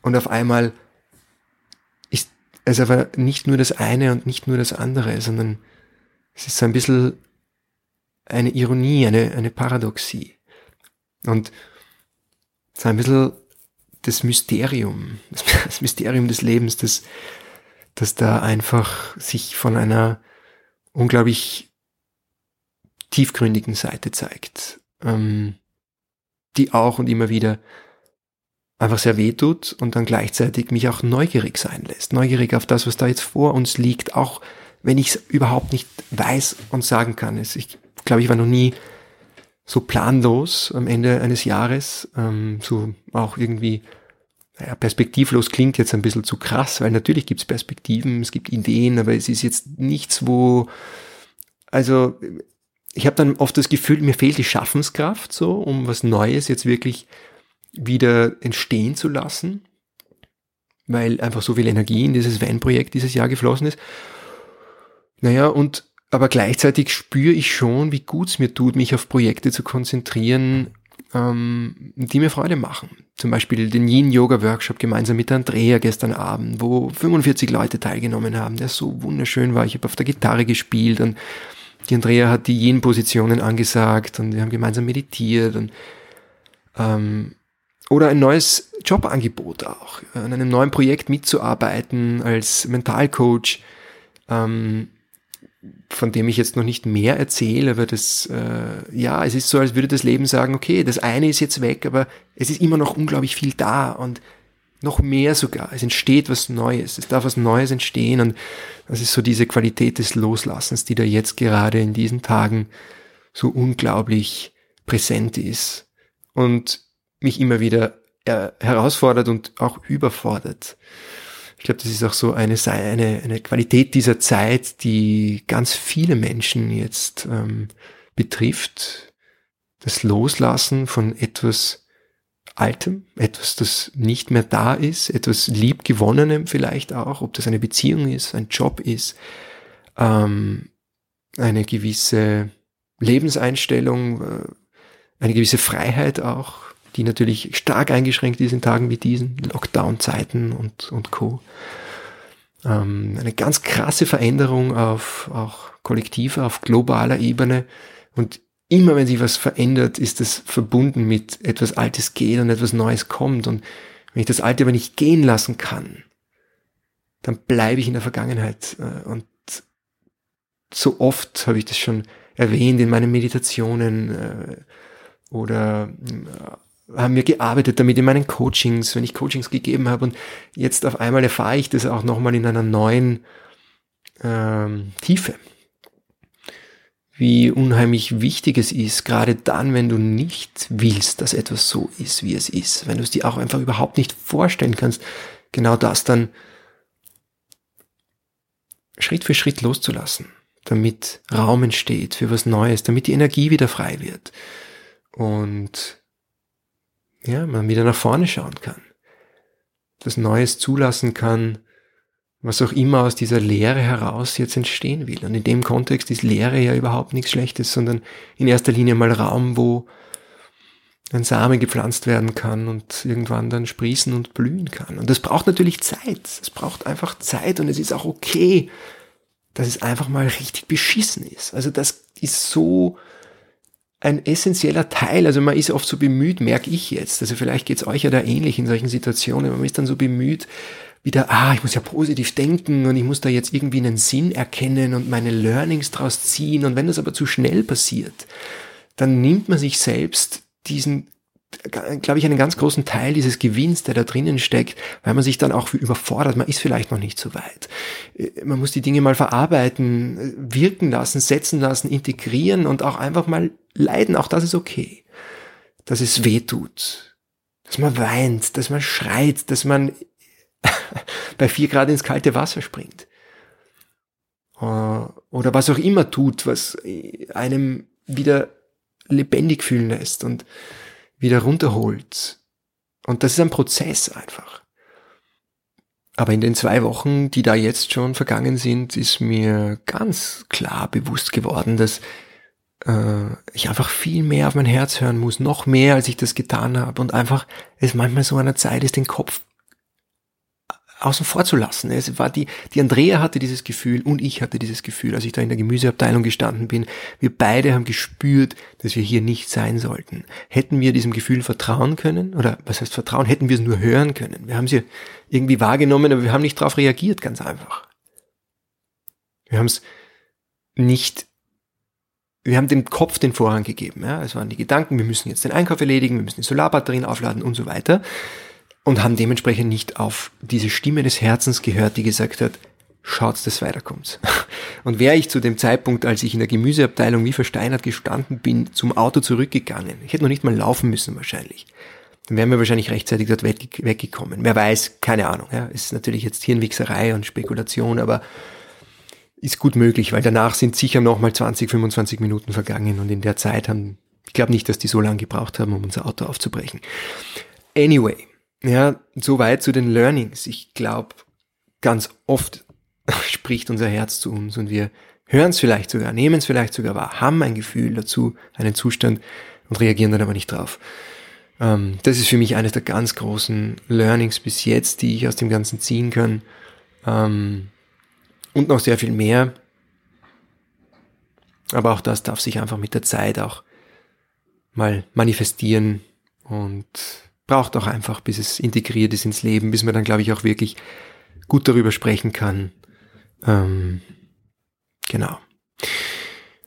und auf einmal es aber nicht nur das eine und nicht nur das andere, sondern es ist so ein bisschen eine Ironie, eine, eine Paradoxie. Und so ein bisschen das Mysterium, das *laughs* Mysterium des Lebens, das, das da einfach sich von einer unglaublich tiefgründigen Seite zeigt, ähm, die auch und immer wieder einfach sehr weh tut und dann gleichzeitig mich auch neugierig sein lässt. Neugierig auf das, was da jetzt vor uns liegt, auch wenn ich es überhaupt nicht weiß und sagen kann. Ich glaube, ich war noch nie so planlos am Ende eines Jahres, ähm, so auch irgendwie naja, perspektivlos klingt jetzt ein bisschen zu krass, weil natürlich gibt es Perspektiven, es gibt Ideen, aber es ist jetzt nichts, wo, also ich habe dann oft das Gefühl, mir fehlt die Schaffenskraft so, um was Neues jetzt wirklich wieder entstehen zu lassen, weil einfach so viel Energie in dieses Van-Projekt dieses Jahr geflossen ist. Naja, und aber gleichzeitig spüre ich schon, wie gut es mir tut, mich auf Projekte zu konzentrieren, ähm, die mir Freude machen. Zum Beispiel den Yin Yoga Workshop gemeinsam mit Andrea gestern Abend, wo 45 Leute teilgenommen haben, der so wunderschön war. Ich habe auf der Gitarre gespielt und die Andrea hat die Yin-Positionen angesagt und wir haben gemeinsam meditiert und ähm, oder ein neues Jobangebot auch, an einem neuen Projekt mitzuarbeiten als Mentalcoach. Ähm, von dem ich jetzt noch nicht mehr erzähle, aber das, äh, ja, es ist so, als würde das Leben sagen, okay, das eine ist jetzt weg, aber es ist immer noch unglaublich viel da und noch mehr sogar. Es entsteht was Neues, es darf was Neues entstehen und das ist so diese Qualität des Loslassens, die da jetzt gerade in diesen Tagen so unglaublich präsent ist und mich immer wieder äh, herausfordert und auch überfordert. Ich glaube, das ist auch so eine, eine, eine Qualität dieser Zeit, die ganz viele Menschen jetzt ähm, betrifft. Das Loslassen von etwas Altem, etwas, das nicht mehr da ist, etwas Liebgewonnenem vielleicht auch, ob das eine Beziehung ist, ein Job ist, ähm, eine gewisse Lebenseinstellung, äh, eine gewisse Freiheit auch, die natürlich stark eingeschränkt ist in Tagen wie diesen, Lockdown-Zeiten und, und Co. Ähm, eine ganz krasse Veränderung auf auch kollektiver, auf globaler Ebene. Und immer wenn sich was verändert, ist es verbunden mit etwas Altes geht und etwas Neues kommt. Und wenn ich das Alte aber nicht gehen lassen kann, dann bleibe ich in der Vergangenheit. Äh, und so oft habe ich das schon erwähnt in meinen Meditationen äh, oder äh, haben wir gearbeitet damit in meinen Coachings, wenn ich Coachings gegeben habe und jetzt auf einmal erfahre ich das auch nochmal in einer neuen ähm, Tiefe. Wie unheimlich wichtig es ist, gerade dann, wenn du nicht willst, dass etwas so ist, wie es ist, wenn du es dir auch einfach überhaupt nicht vorstellen kannst, genau das dann Schritt für Schritt loszulassen, damit Raum entsteht für was Neues, damit die Energie wieder frei wird. Und ja, man wieder nach vorne schauen kann, das Neues zulassen kann, was auch immer aus dieser Lehre heraus jetzt entstehen will. Und in dem Kontext ist Lehre ja überhaupt nichts Schlechtes, sondern in erster Linie mal Raum, wo ein Samen gepflanzt werden kann und irgendwann dann sprießen und blühen kann. Und das braucht natürlich Zeit. Es braucht einfach Zeit und es ist auch okay, dass es einfach mal richtig beschissen ist. Also das ist so ein essentieller Teil. Also man ist oft so bemüht, merke ich jetzt. Also vielleicht geht es euch ja da ähnlich in solchen Situationen. Man ist dann so bemüht, wieder, ah, ich muss ja positiv denken und ich muss da jetzt irgendwie einen Sinn erkennen und meine Learnings draus ziehen. Und wenn das aber zu schnell passiert, dann nimmt man sich selbst diesen glaube ich, einen ganz großen Teil dieses Gewinns, der da drinnen steckt, weil man sich dann auch überfordert. Man ist vielleicht noch nicht so weit. Äh, man muss die Dinge mal verarbeiten, äh, wirken lassen, setzen lassen, integrieren und auch einfach mal leiden. Auch das ist okay. Dass es weh tut. Dass man weint, dass man schreit, dass man *laughs* bei vier Grad ins kalte Wasser springt. Äh, oder was auch immer tut, was einem wieder lebendig fühlen lässt und wieder runterholt. Und das ist ein Prozess einfach. Aber in den zwei Wochen, die da jetzt schon vergangen sind, ist mir ganz klar bewusst geworden, dass äh, ich einfach viel mehr auf mein Herz hören muss, noch mehr, als ich das getan habe. Und einfach es manchmal so einer Zeit ist, den Kopf außen vor zu lassen. Es war die, die Andrea hatte dieses Gefühl und ich hatte dieses Gefühl, als ich da in der Gemüseabteilung gestanden bin. Wir beide haben gespürt, dass wir hier nicht sein sollten. Hätten wir diesem Gefühl vertrauen können? Oder was heißt vertrauen? Hätten wir es nur hören können? Wir haben sie irgendwie wahrgenommen, aber wir haben nicht darauf reagiert, ganz einfach. Wir haben es nicht wir haben dem Kopf den Vorrang gegeben. Ja? Es waren die Gedanken, wir müssen jetzt den Einkauf erledigen, wir müssen die Solarbatterien aufladen und so weiter und haben dementsprechend nicht auf diese Stimme des Herzens gehört, die gesagt hat, schaut, dass weiterkommt. *laughs* Und wäre ich zu dem Zeitpunkt, als ich in der Gemüseabteilung wie versteinert gestanden bin, zum Auto zurückgegangen, ich hätte noch nicht mal laufen müssen wahrscheinlich, dann wären wir wahrscheinlich rechtzeitig dort weggekommen. Wer weiß, keine Ahnung. Ja, ist natürlich jetzt Hirnwichserei und Spekulation, aber ist gut möglich, weil danach sind sicher noch mal 20, 25 Minuten vergangen und in der Zeit haben, ich glaube nicht, dass die so lange gebraucht haben, um unser Auto aufzubrechen. Anyway, ja, soweit zu den Learnings. Ich glaube, ganz oft *laughs* spricht unser Herz zu uns und wir hören es vielleicht sogar, nehmen es vielleicht sogar wahr, haben ein Gefühl dazu, einen Zustand und reagieren dann aber nicht drauf. Ähm, das ist für mich eines der ganz großen Learnings bis jetzt, die ich aus dem Ganzen ziehen kann. Ähm, und noch sehr viel mehr. Aber auch das darf sich einfach mit der Zeit auch mal manifestieren und braucht auch einfach, bis es integriert ist ins Leben, bis man dann, glaube ich, auch wirklich gut darüber sprechen kann. Ähm, genau.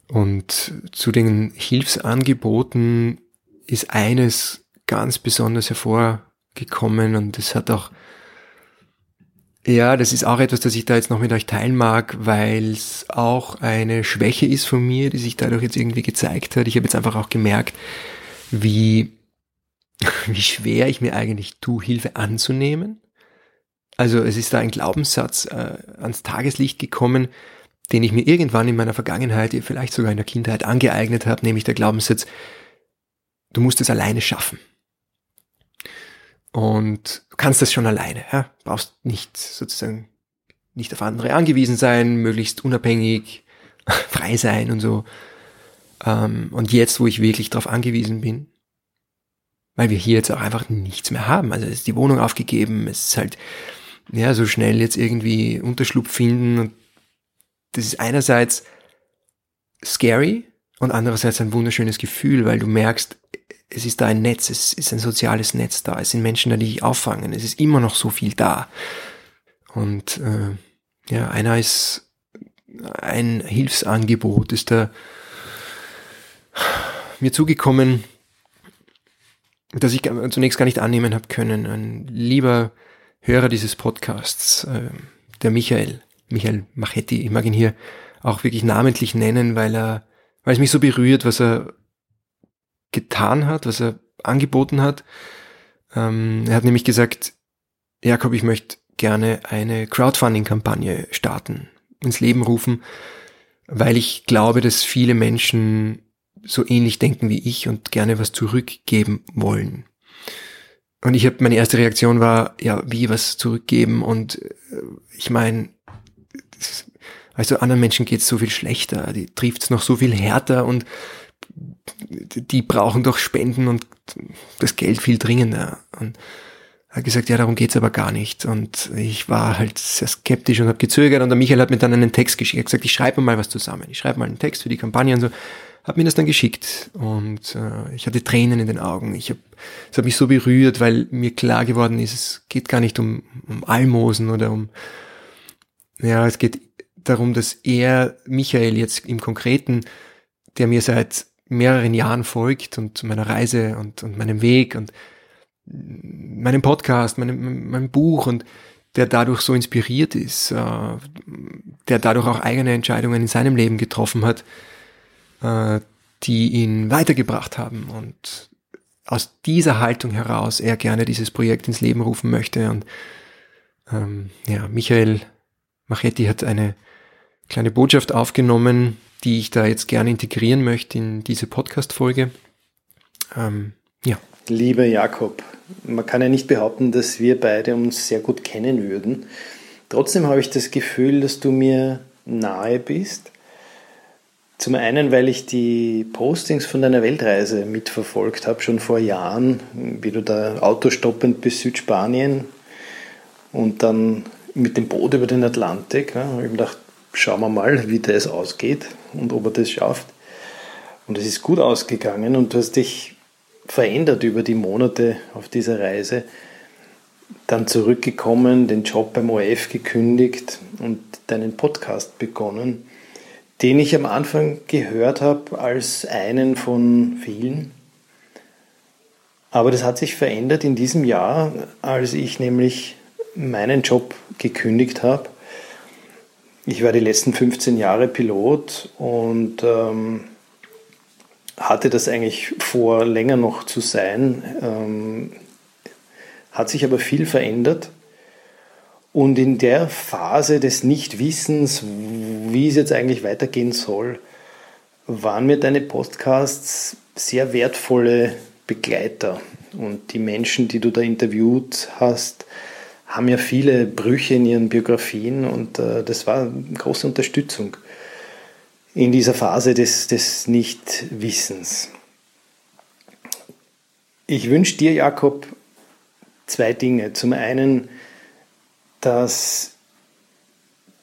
Und zu den Hilfsangeboten ist eines ganz besonders hervorgekommen und es hat auch, ja, das ist auch etwas, das ich da jetzt noch mit euch teilen mag, weil es auch eine Schwäche ist von mir, die sich dadurch jetzt irgendwie gezeigt hat. Ich habe jetzt einfach auch gemerkt, wie, *laughs* wie schwer ich mir eigentlich tue, Hilfe anzunehmen. Also es ist da ein Glaubenssatz äh, ans Tageslicht gekommen, den ich mir irgendwann in meiner Vergangenheit, vielleicht sogar in der Kindheit angeeignet habe, nämlich der Glaubenssatz, du musst es alleine schaffen. Und du kannst das schon alleine, ja? brauchst nicht sozusagen nicht auf andere angewiesen sein, möglichst unabhängig, *laughs* frei sein und so. Ähm, und jetzt, wo ich wirklich darauf angewiesen bin, weil wir hier jetzt auch einfach nichts mehr haben. Also ist die Wohnung aufgegeben, es ist halt ja so schnell jetzt irgendwie Unterschlupf finden und das ist einerseits scary und andererseits ein wunderschönes Gefühl, weil du merkst, es ist da ein Netz, es ist ein soziales Netz da, es sind Menschen da, die dich auffangen, es ist immer noch so viel da. Und äh, ja, einer ist ein Hilfsangebot, ist da mir zugekommen, das ich zunächst gar nicht annehmen habe können. Ein lieber Hörer dieses Podcasts, äh, der Michael, Michael Machetti, ich mag ihn hier auch wirklich namentlich nennen, weil er, weil es mich so berührt, was er getan hat, was er angeboten hat. Ähm, er hat nämlich gesagt, Jakob, ich möchte gerne eine Crowdfunding-Kampagne starten, ins Leben rufen, weil ich glaube, dass viele Menschen so ähnlich denken wie ich und gerne was zurückgeben wollen. Und ich habe meine erste Reaktion war, ja, wie was zurückgeben und äh, ich meine, also anderen Menschen geht es so viel schlechter, die trifft es noch so viel härter und die brauchen doch Spenden und das Geld viel dringender. Und hat gesagt, ja, darum geht's aber gar nicht. Und ich war halt sehr skeptisch und habe gezögert und der Michael hat mir dann einen Text geschickt. Er hat gesagt, ich schreibe mal was zusammen. Ich schreibe mal einen Text für die Kampagne und so. Hab mir das dann geschickt und äh, ich hatte Tränen in den Augen. Ich hab, es hat mich so berührt, weil mir klar geworden ist, es geht gar nicht um, um Almosen oder um, ja, es geht darum, dass er, Michael jetzt im Konkreten, der mir seit mehreren Jahren folgt und meiner Reise und, und meinem Weg und meinem Podcast, meinem, meinem Buch und der dadurch so inspiriert ist, äh, der dadurch auch eigene Entscheidungen in seinem Leben getroffen hat, äh, die ihn weitergebracht haben und aus dieser Haltung heraus er gerne dieses Projekt ins Leben rufen möchte. Und ähm, ja, Michael Machetti hat eine kleine Botschaft aufgenommen, die ich da jetzt gerne integrieren möchte in diese Podcast-Folge. Ähm, ja. Lieber Jakob, man kann ja nicht behaupten, dass wir beide uns sehr gut kennen würden. Trotzdem habe ich das Gefühl, dass du mir nahe bist. Zum einen, weil ich die Postings von deiner Weltreise mitverfolgt habe, schon vor Jahren, wie du da autostoppend bis Südspanien und dann mit dem Boot über den Atlantik. Ja, ich habe gedacht, schauen wir mal, wie das ausgeht und ob er das schafft. Und es ist gut ausgegangen und du hast dich verändert über die Monate auf dieser Reise. Dann zurückgekommen, den Job beim ORF gekündigt und deinen Podcast begonnen, den ich am Anfang gehört habe als einen von vielen. Aber das hat sich verändert in diesem Jahr, als ich nämlich meinen Job gekündigt habe ich war die letzten 15 Jahre Pilot und ähm, hatte das eigentlich vor, länger noch zu sein. Ähm, hat sich aber viel verändert. Und in der Phase des Nichtwissens, wie es jetzt eigentlich weitergehen soll, waren mir deine Podcasts sehr wertvolle Begleiter. Und die Menschen, die du da interviewt hast, haben ja viele Brüche in ihren Biografien und äh, das war eine große Unterstützung in dieser Phase des, des Nichtwissens. Ich wünsche dir, Jakob, zwei Dinge. Zum einen, dass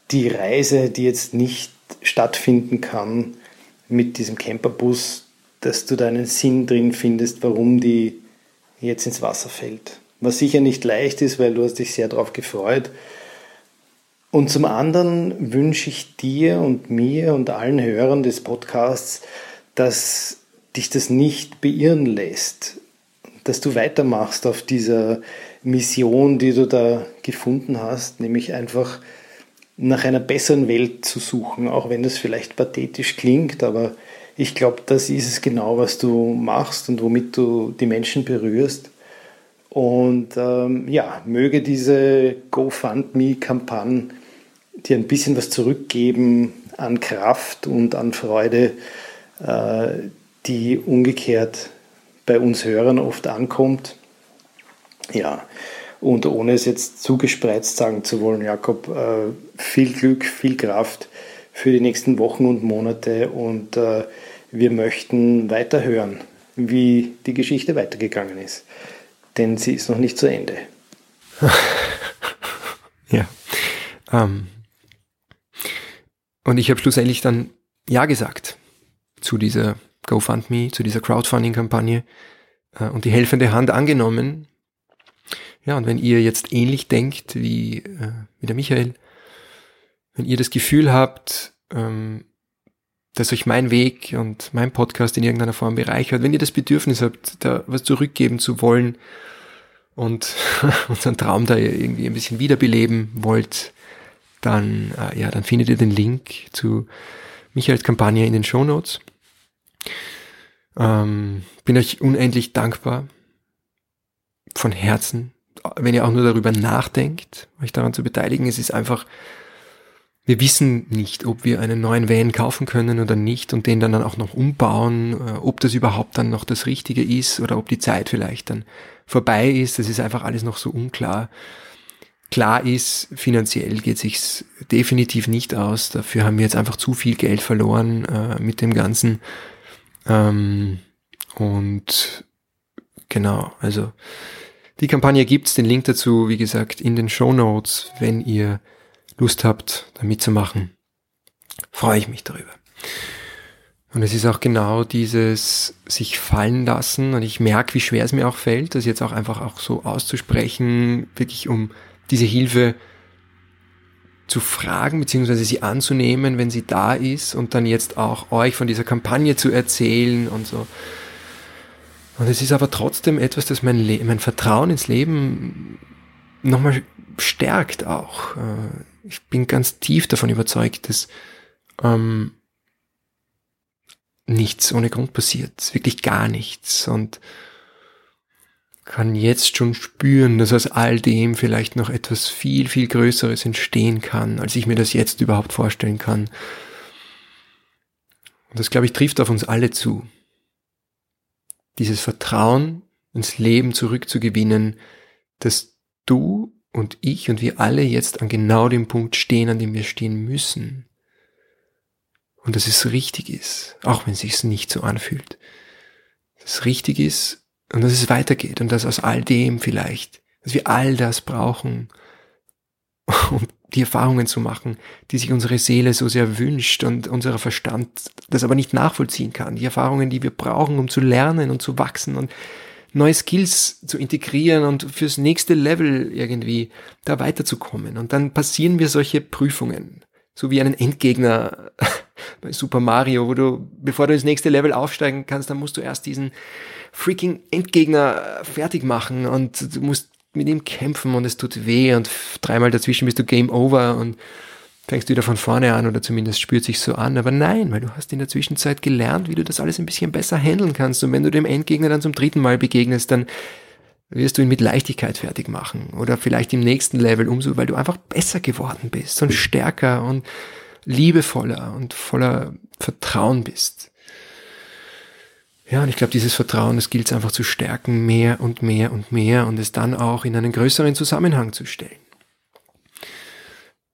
die Reise, die jetzt nicht stattfinden kann mit diesem Camperbus, dass du da einen Sinn drin findest, warum die jetzt ins Wasser fällt. Was sicher nicht leicht ist, weil du hast dich sehr darauf gefreut. Und zum anderen wünsche ich dir und mir und allen Hörern des Podcasts, dass dich das nicht beirren lässt, dass du weitermachst auf dieser Mission, die du da gefunden hast, nämlich einfach nach einer besseren Welt zu suchen, auch wenn das vielleicht pathetisch klingt, aber ich glaube, das ist es genau, was du machst und womit du die Menschen berührst. Und ähm, ja, möge diese GoFundMe-Kampagne dir ein bisschen was zurückgeben an Kraft und an Freude, äh, die umgekehrt bei uns Hörern oft ankommt. Ja, und ohne es jetzt zu gespreizt sagen zu wollen, Jakob, äh, viel Glück, viel Kraft für die nächsten Wochen und Monate und äh, wir möchten weiter hören, wie die Geschichte weitergegangen ist. Denn sie ist noch nicht zu Ende. *laughs* ja. Ähm. Und ich habe schlussendlich dann Ja gesagt zu dieser GoFundMe, zu dieser Crowdfunding-Kampagne äh, und die helfende Hand angenommen. Ja, und wenn ihr jetzt ähnlich denkt wie, äh, wie der Michael, wenn ihr das Gefühl habt, ähm, dass euch mein Weg und mein Podcast in irgendeiner Form bereichert, wenn ihr das Bedürfnis habt, da was zurückgeben zu wollen und *laughs* unseren Traum da irgendwie ein bisschen wiederbeleben wollt, dann, äh, ja, dann findet ihr den Link zu Michaels Kampagne in den Show Notes. Ähm, bin euch unendlich dankbar von Herzen, wenn ihr auch nur darüber nachdenkt, euch daran zu beteiligen. Es ist einfach wir wissen nicht, ob wir einen neuen Van kaufen können oder nicht und den dann auch noch umbauen, äh, ob das überhaupt dann noch das Richtige ist oder ob die Zeit vielleicht dann vorbei ist. Das ist einfach alles noch so unklar. Klar ist, finanziell geht sich's definitiv nicht aus. Dafür haben wir jetzt einfach zu viel Geld verloren äh, mit dem Ganzen. Ähm, und genau, also die Kampagne gibt's, den Link dazu, wie gesagt, in den Show Notes, wenn ihr Lust habt, da mitzumachen, freue ich mich darüber. Und es ist auch genau dieses sich fallen lassen und ich merke, wie schwer es mir auch fällt, das jetzt auch einfach auch so auszusprechen, wirklich um diese Hilfe zu fragen, beziehungsweise sie anzunehmen, wenn sie da ist und dann jetzt auch euch von dieser Kampagne zu erzählen und so. Und es ist aber trotzdem etwas, das mein, Le mein Vertrauen ins Leben nochmal stärkt auch. Äh, ich bin ganz tief davon überzeugt, dass ähm, nichts ohne Grund passiert. Wirklich gar nichts. Und kann jetzt schon spüren, dass aus all dem vielleicht noch etwas viel, viel Größeres entstehen kann, als ich mir das jetzt überhaupt vorstellen kann. Und das, glaube ich, trifft auf uns alle zu. Dieses Vertrauen ins Leben zurückzugewinnen, dass du und ich und wir alle jetzt an genau dem Punkt stehen, an dem wir stehen müssen. Und dass es richtig ist, auch wenn es sich nicht so anfühlt. Dass es richtig ist und dass es weitergeht und dass aus all dem vielleicht, dass wir all das brauchen, *laughs* um die Erfahrungen zu machen, die sich unsere Seele so sehr wünscht und unser Verstand das aber nicht nachvollziehen kann. Die Erfahrungen, die wir brauchen, um zu lernen und zu wachsen und neue Skills zu integrieren und fürs nächste Level irgendwie da weiterzukommen. Und dann passieren wir solche Prüfungen. So wie einen Endgegner *laughs* bei Super Mario, wo du, bevor du ins nächste Level aufsteigen kannst, dann musst du erst diesen freaking Endgegner fertig machen und du musst mit ihm kämpfen und es tut weh und dreimal dazwischen bist du Game Over und fängst wieder von vorne an oder zumindest spürt sich so an. Aber nein, weil du hast in der Zwischenzeit gelernt, wie du das alles ein bisschen besser handeln kannst. Und wenn du dem Endgegner dann zum dritten Mal begegnest, dann wirst du ihn mit Leichtigkeit fertig machen. Oder vielleicht im nächsten Level umso, weil du einfach besser geworden bist und stärker und liebevoller und voller Vertrauen bist. Ja, und ich glaube, dieses Vertrauen, das gilt es einfach zu stärken, mehr und mehr und mehr und es dann auch in einen größeren Zusammenhang zu stellen.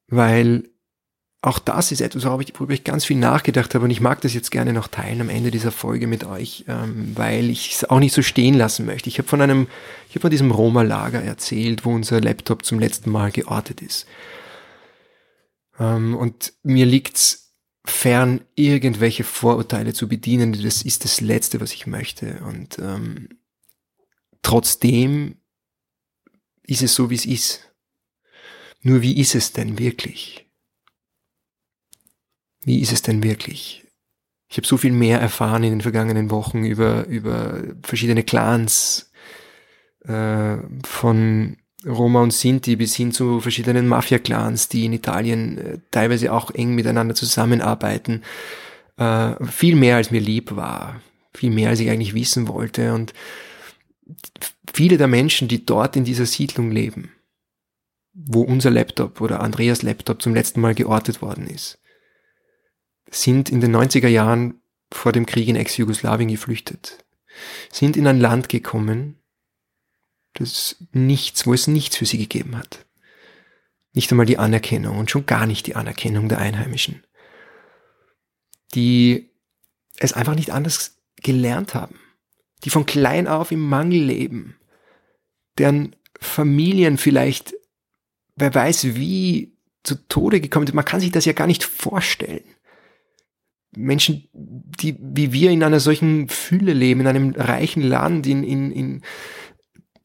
Weil auch das ist etwas, worüber ich ganz viel nachgedacht habe und ich mag das jetzt gerne noch teilen am Ende dieser Folge mit euch, ähm, weil ich es auch nicht so stehen lassen möchte. Ich habe von einem, ich habe von diesem Roma-Lager erzählt, wo unser Laptop zum letzten Mal geortet ist. Ähm, und mir liegt's fern, irgendwelche Vorurteile zu bedienen. Das ist das Letzte, was ich möchte. Und ähm, trotzdem ist es so, wie es ist. Nur wie ist es denn wirklich? Wie ist es denn wirklich? Ich habe so viel mehr erfahren in den vergangenen Wochen über, über verschiedene Clans, äh, von Roma und Sinti bis hin zu verschiedenen Mafia-Clans, die in Italien äh, teilweise auch eng miteinander zusammenarbeiten. Äh, viel mehr als mir lieb war, viel mehr als ich eigentlich wissen wollte. Und viele der Menschen, die dort in dieser Siedlung leben, wo unser Laptop oder Andreas Laptop zum letzten Mal geortet worden ist, sind in den 90er Jahren vor dem Krieg in Ex-Jugoslawien geflüchtet, sind in ein Land gekommen, das nichts, wo es nichts für sie gegeben hat. Nicht einmal die Anerkennung und schon gar nicht die Anerkennung der Einheimischen, die es einfach nicht anders gelernt haben, die von klein auf im Mangel leben, deren Familien vielleicht, wer weiß wie, zu Tode gekommen sind. Man kann sich das ja gar nicht vorstellen. Menschen, die wie wir in einer solchen Fülle leben, in einem reichen Land, in, in, in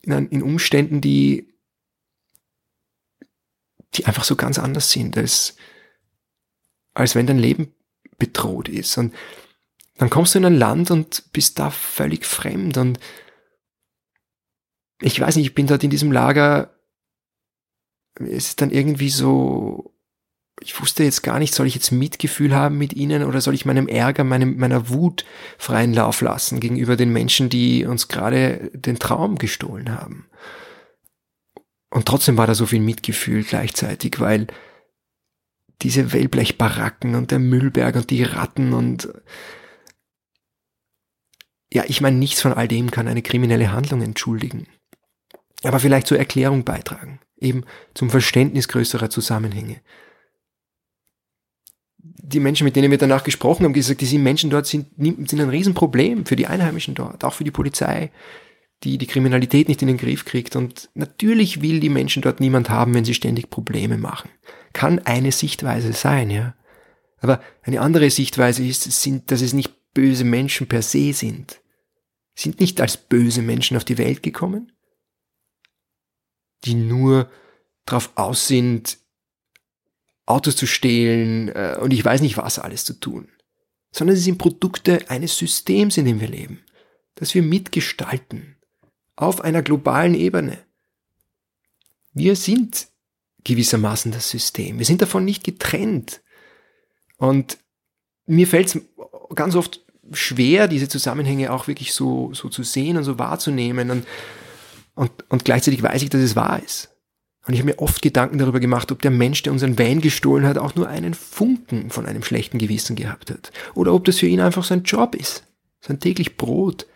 in, in Umständen, die, die einfach so ganz anders sind, als, als wenn dein Leben bedroht ist. Und dann kommst du in ein Land und bist da völlig fremd. Und ich weiß nicht, ich bin dort in diesem Lager, es ist dann irgendwie so, ich wusste jetzt gar nicht, soll ich jetzt Mitgefühl haben mit ihnen oder soll ich meinem Ärger, meinem, meiner Wut freien Lauf lassen gegenüber den Menschen, die uns gerade den Traum gestohlen haben. Und trotzdem war da so viel Mitgefühl gleichzeitig, weil diese Wellblechbaracken und der Müllberg und die Ratten und ja, ich meine, nichts von all dem kann eine kriminelle Handlung entschuldigen. Aber vielleicht zur Erklärung beitragen, eben zum Verständnis größerer Zusammenhänge die Menschen, mit denen wir danach gesprochen haben, gesagt, diese Menschen dort sind, sind ein Riesenproblem für die Einheimischen dort, auch für die Polizei, die die Kriminalität nicht in den Griff kriegt. Und natürlich will die Menschen dort niemand haben, wenn sie ständig Probleme machen. Kann eine Sichtweise sein, ja. Aber eine andere Sichtweise ist, sind, dass es nicht böse Menschen per se sind. Sind nicht als böse Menschen auf die Welt gekommen, die nur darauf aus sind, Autos zu stehlen äh, und ich weiß nicht was alles zu tun, sondern sie sind Produkte eines Systems, in dem wir leben, das wir mitgestalten, auf einer globalen Ebene. Wir sind gewissermaßen das System, wir sind davon nicht getrennt. Und mir fällt es ganz oft schwer, diese Zusammenhänge auch wirklich so, so zu sehen und so wahrzunehmen. Und, und, und gleichzeitig weiß ich, dass es wahr ist. Und ich habe mir oft Gedanken darüber gemacht, ob der Mensch, der unseren Van gestohlen hat, auch nur einen Funken von einem schlechten Gewissen gehabt hat. Oder ob das für ihn einfach sein Job ist. Sein täglich Brot,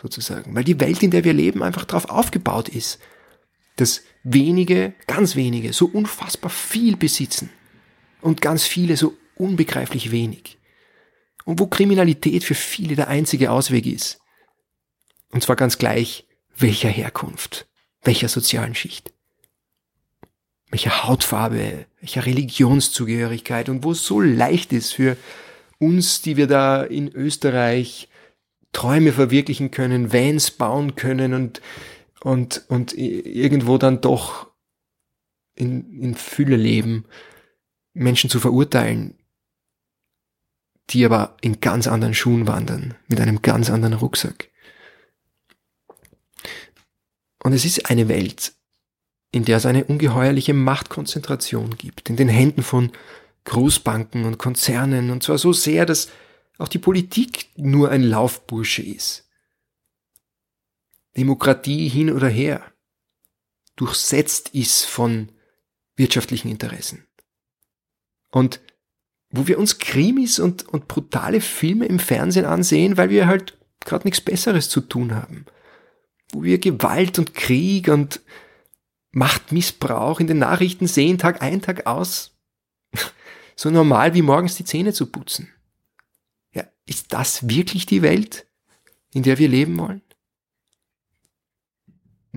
sozusagen. Weil die Welt, in der wir leben, einfach darauf aufgebaut ist, dass wenige, ganz wenige, so unfassbar viel besitzen. Und ganz viele so unbegreiflich wenig. Und wo Kriminalität für viele der einzige Ausweg ist. Und zwar ganz gleich, welcher Herkunft, welcher sozialen Schicht welcher Hautfarbe, welcher Religionszugehörigkeit und wo es so leicht ist für uns, die wir da in Österreich Träume verwirklichen können, Vans bauen können und, und, und irgendwo dann doch in, in Fülle leben, Menschen zu verurteilen, die aber in ganz anderen Schuhen wandern, mit einem ganz anderen Rucksack. Und es ist eine Welt, in der es eine ungeheuerliche Machtkonzentration gibt, in den Händen von Großbanken und Konzernen, und zwar so sehr, dass auch die Politik nur ein Laufbursche ist. Demokratie hin oder her, durchsetzt ist von wirtschaftlichen Interessen. Und wo wir uns Krimis und, und brutale Filme im Fernsehen ansehen, weil wir halt gerade nichts Besseres zu tun haben. Wo wir Gewalt und Krieg und Machtmissbrauch in den Nachrichten sehen, Tag ein, Tag aus. *laughs* So normal wie morgens die Zähne zu putzen. Ja, ist das wirklich die Welt, in der wir leben wollen?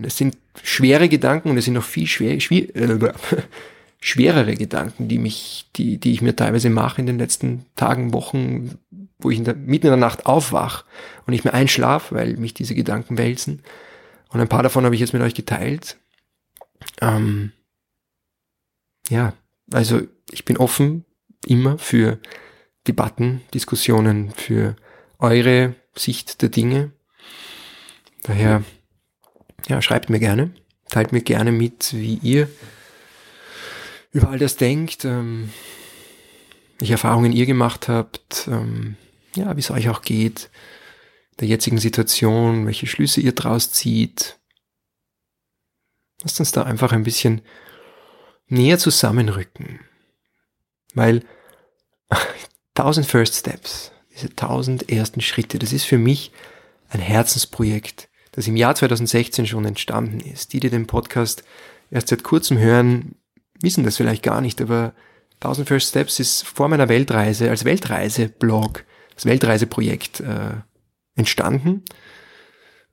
Es sind schwere Gedanken und es sind noch viel schwer, schwer, äh, *laughs* schwerere Gedanken, die mich, die, die ich mir teilweise mache in den letzten Tagen, Wochen, wo ich in der, mitten in der Nacht aufwach und nicht mehr einschlaf, weil mich diese Gedanken wälzen. Und ein paar davon habe ich jetzt mit euch geteilt. Ähm, ja, also ich bin offen immer für Debatten, Diskussionen, für eure Sicht der Dinge. Daher, ja, schreibt mir gerne, teilt mir gerne mit, wie ihr über all das denkt, ähm, welche Erfahrungen ihr gemacht habt, ähm, ja, wie es euch auch geht, der jetzigen Situation, welche Schlüsse ihr draus zieht. Lasst uns da einfach ein bisschen näher zusammenrücken. Weil *laughs* 1000 First Steps, diese 1000 ersten Schritte, das ist für mich ein Herzensprojekt, das im Jahr 2016 schon entstanden ist. Die, die den Podcast erst seit kurzem hören, wissen das vielleicht gar nicht, aber 1000 First Steps ist vor meiner Weltreise als Weltreiseblog, als Weltreiseprojekt äh, entstanden,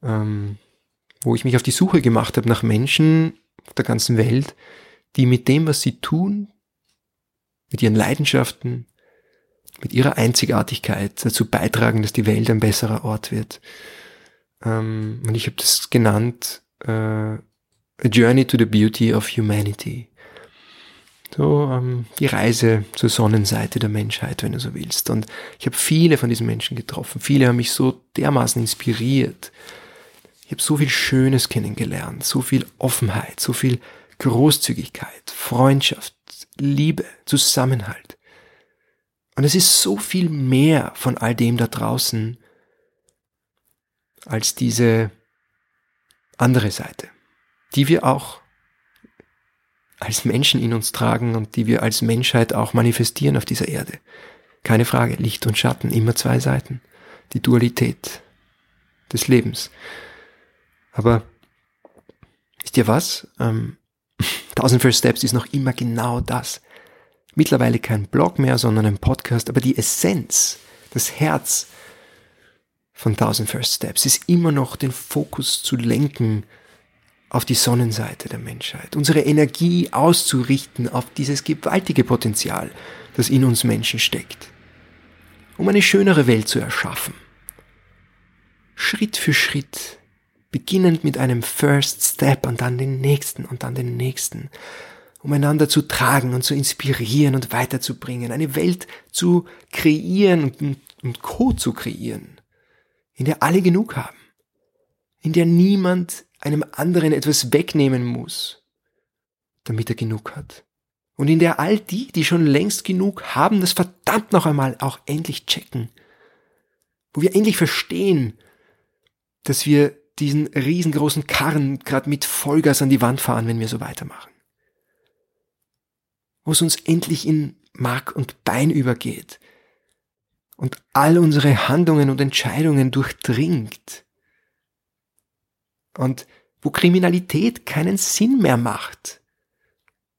ähm, wo ich mich auf die Suche gemacht habe nach Menschen auf der ganzen Welt, die mit dem, was sie tun, mit ihren Leidenschaften, mit ihrer Einzigartigkeit dazu beitragen, dass die Welt ein besserer Ort wird. Ähm, und ich habe das genannt äh, A Journey to the Beauty of Humanity. So ähm, die Reise zur Sonnenseite der Menschheit, wenn du so willst. Und ich habe viele von diesen Menschen getroffen. Viele haben mich so dermaßen inspiriert. Ich habe so viel Schönes kennengelernt, so viel Offenheit, so viel Großzügigkeit, Freundschaft, Liebe, Zusammenhalt. Und es ist so viel mehr von all dem da draußen als diese andere Seite, die wir auch als Menschen in uns tragen und die wir als Menschheit auch manifestieren auf dieser Erde. Keine Frage, Licht und Schatten, immer zwei Seiten. Die Dualität des Lebens. Aber wisst ihr was? Ähm, *laughs* 1000 First Steps ist noch immer genau das. Mittlerweile kein Blog mehr, sondern ein Podcast, aber die Essenz, das Herz von 1000 First Steps ist immer noch den Fokus zu lenken auf die Sonnenseite der Menschheit, unsere Energie auszurichten auf dieses gewaltige Potenzial, das in uns Menschen steckt, um eine schönere Welt zu erschaffen. Schritt für Schritt, beginnend mit einem First Step und dann den nächsten und dann den nächsten, um einander zu tragen und zu inspirieren und weiterzubringen, eine Welt zu kreieren und, und Co zu kreieren, in der alle genug haben, in der niemand einem anderen etwas wegnehmen muss, damit er genug hat. Und in der all die, die schon längst genug haben, das verdammt noch einmal auch endlich checken. Wo wir endlich verstehen, dass wir diesen riesengroßen Karren gerade mit Vollgas an die Wand fahren, wenn wir so weitermachen. Wo es uns endlich in Mark und Bein übergeht und all unsere Handlungen und Entscheidungen durchdringt und wo Kriminalität keinen Sinn mehr macht,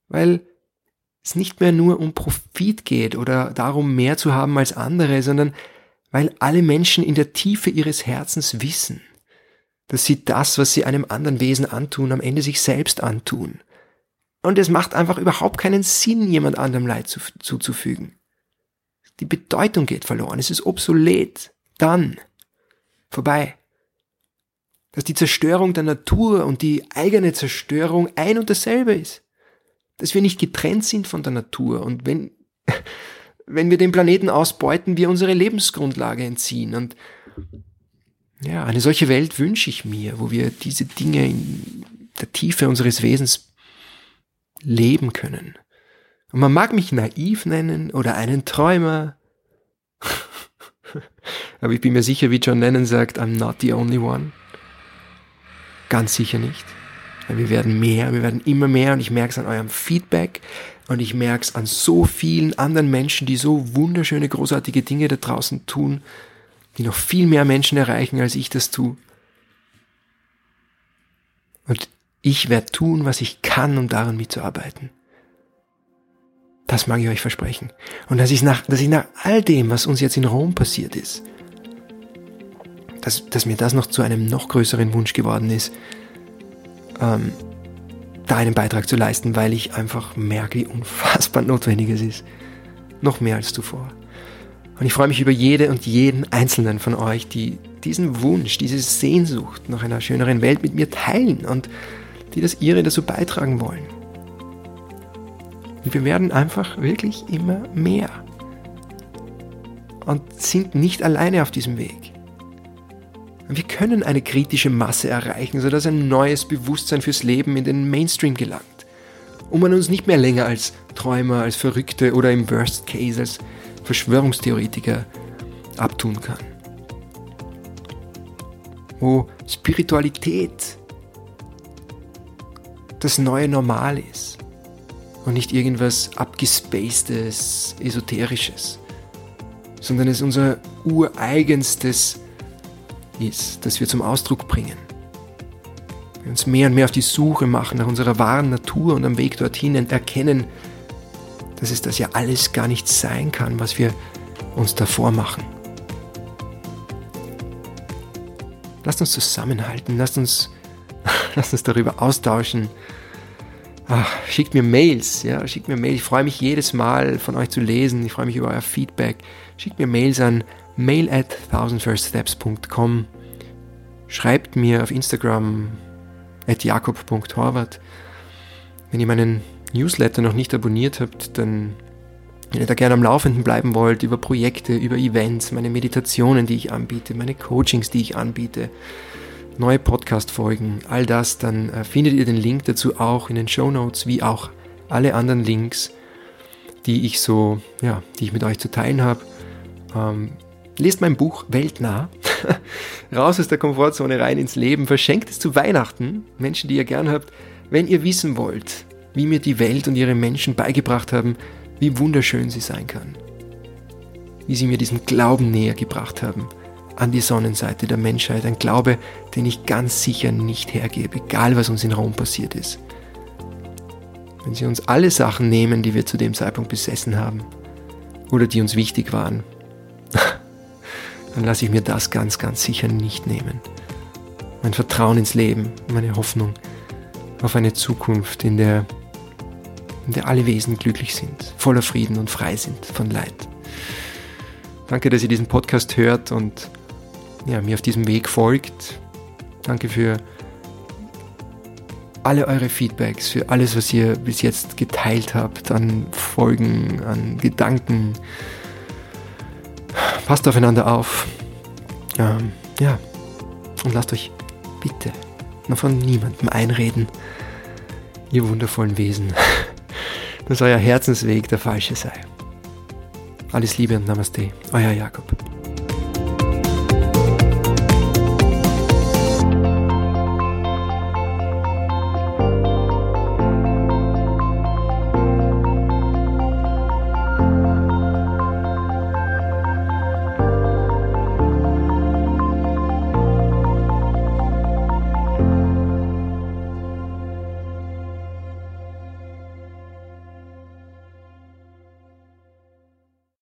weil es nicht mehr nur um Profit geht oder darum mehr zu haben als andere, sondern weil alle Menschen in der Tiefe ihres Herzens wissen, dass sie das, was sie einem anderen Wesen antun, am Ende sich selbst antun. Und es macht einfach überhaupt keinen Sinn, jemand anderem Leid zu, zuzufügen. Die Bedeutung geht verloren, es ist obsolet. Dann. Vorbei dass die Zerstörung der Natur und die eigene Zerstörung ein und dasselbe ist. Dass wir nicht getrennt sind von der Natur und wenn, *laughs* wenn wir den Planeten ausbeuten, wir unsere Lebensgrundlage entziehen. Und ja, eine solche Welt wünsche ich mir, wo wir diese Dinge in der Tiefe unseres Wesens leben können. Und man mag mich naiv nennen oder einen Träumer. *laughs* Aber ich bin mir sicher, wie John Lennon sagt, I'm not the only one. Ganz sicher nicht. Wir werden mehr, wir werden immer mehr und ich merke es an eurem Feedback und ich merke es an so vielen anderen Menschen, die so wunderschöne, großartige Dinge da draußen tun, die noch viel mehr Menschen erreichen, als ich das tue. Und ich werde tun, was ich kann, um daran mitzuarbeiten. Das mag ich euch versprechen. Und dass ich nach, dass ich nach all dem, was uns jetzt in Rom passiert ist, dass, dass mir das noch zu einem noch größeren Wunsch geworden ist, ähm, da einen Beitrag zu leisten, weil ich einfach merke, wie unfassbar *laughs* notwendig es ist. Noch mehr als zuvor. Und ich freue mich über jede und jeden einzelnen von euch, die diesen Wunsch, diese Sehnsucht nach einer schöneren Welt mit mir teilen und die das ihre dazu beitragen wollen. Und wir werden einfach wirklich immer mehr und sind nicht alleine auf diesem Weg. Wir können eine kritische Masse erreichen, sodass ein neues Bewusstsein fürs Leben in den Mainstream gelangt. Und man uns nicht mehr länger als Träumer, als Verrückte oder im Worst Case als Verschwörungstheoretiker abtun kann. Wo Spiritualität das neue Normal ist und nicht irgendwas abgespacedes, esoterisches, sondern es unser ureigenstes ist, das wir zum Ausdruck bringen. Wir uns mehr und mehr auf die Suche machen nach unserer wahren Natur und am Weg dorthin erkennen, dass es das ja alles gar nicht sein kann, was wir uns davor machen. Lasst uns zusammenhalten, lasst uns, *laughs* lasst uns darüber austauschen. Ach, schickt mir Mails, ja, schickt mir Mails. Ich freue mich jedes Mal von euch zu lesen. Ich freue mich über euer Feedback. Schickt mir Mails an mail at thousandfirststeps.com. Schreibt mir auf Instagram at jakob.horvath. Wenn ihr meinen Newsletter noch nicht abonniert habt, dann wenn ihr da gerne am Laufenden bleiben wollt, über Projekte, über Events, meine Meditationen, die ich anbiete, meine Coachings, die ich anbiete, neue Podcast-Folgen, all das, dann äh, findet ihr den Link dazu auch in den Show Notes, wie auch alle anderen Links, die ich so, ja, die ich mit euch zu teilen habe. Ähm, lest mein Buch Weltnah. *laughs* Raus aus der Komfortzone, rein ins Leben. Verschenkt es zu Weihnachten. Menschen, die ihr gern habt. Wenn ihr wissen wollt, wie mir die Welt und ihre Menschen beigebracht haben, wie wunderschön sie sein kann. Wie sie mir diesen Glauben näher gebracht haben an die Sonnenseite der Menschheit. Ein Glaube, den ich ganz sicher nicht hergebe, egal was uns in Rom passiert ist. Wenn sie uns alle Sachen nehmen, die wir zu dem Zeitpunkt besessen haben oder die uns wichtig waren, *laughs* dann lasse ich mir das ganz, ganz sicher nicht nehmen. Mein Vertrauen ins Leben, meine Hoffnung auf eine Zukunft, in der, in der alle Wesen glücklich sind, voller Frieden und frei sind von Leid. Danke, dass ihr diesen Podcast hört und ja, mir auf diesem Weg folgt. Danke für alle eure Feedbacks, für alles, was ihr bis jetzt geteilt habt an Folgen, an Gedanken, Passt aufeinander auf. Ähm, ja. Und lasst euch bitte noch von niemandem einreden, ihr wundervollen Wesen, *laughs* dass euer Herzensweg der falsche sei. Alles Liebe und Namaste, euer Jakob.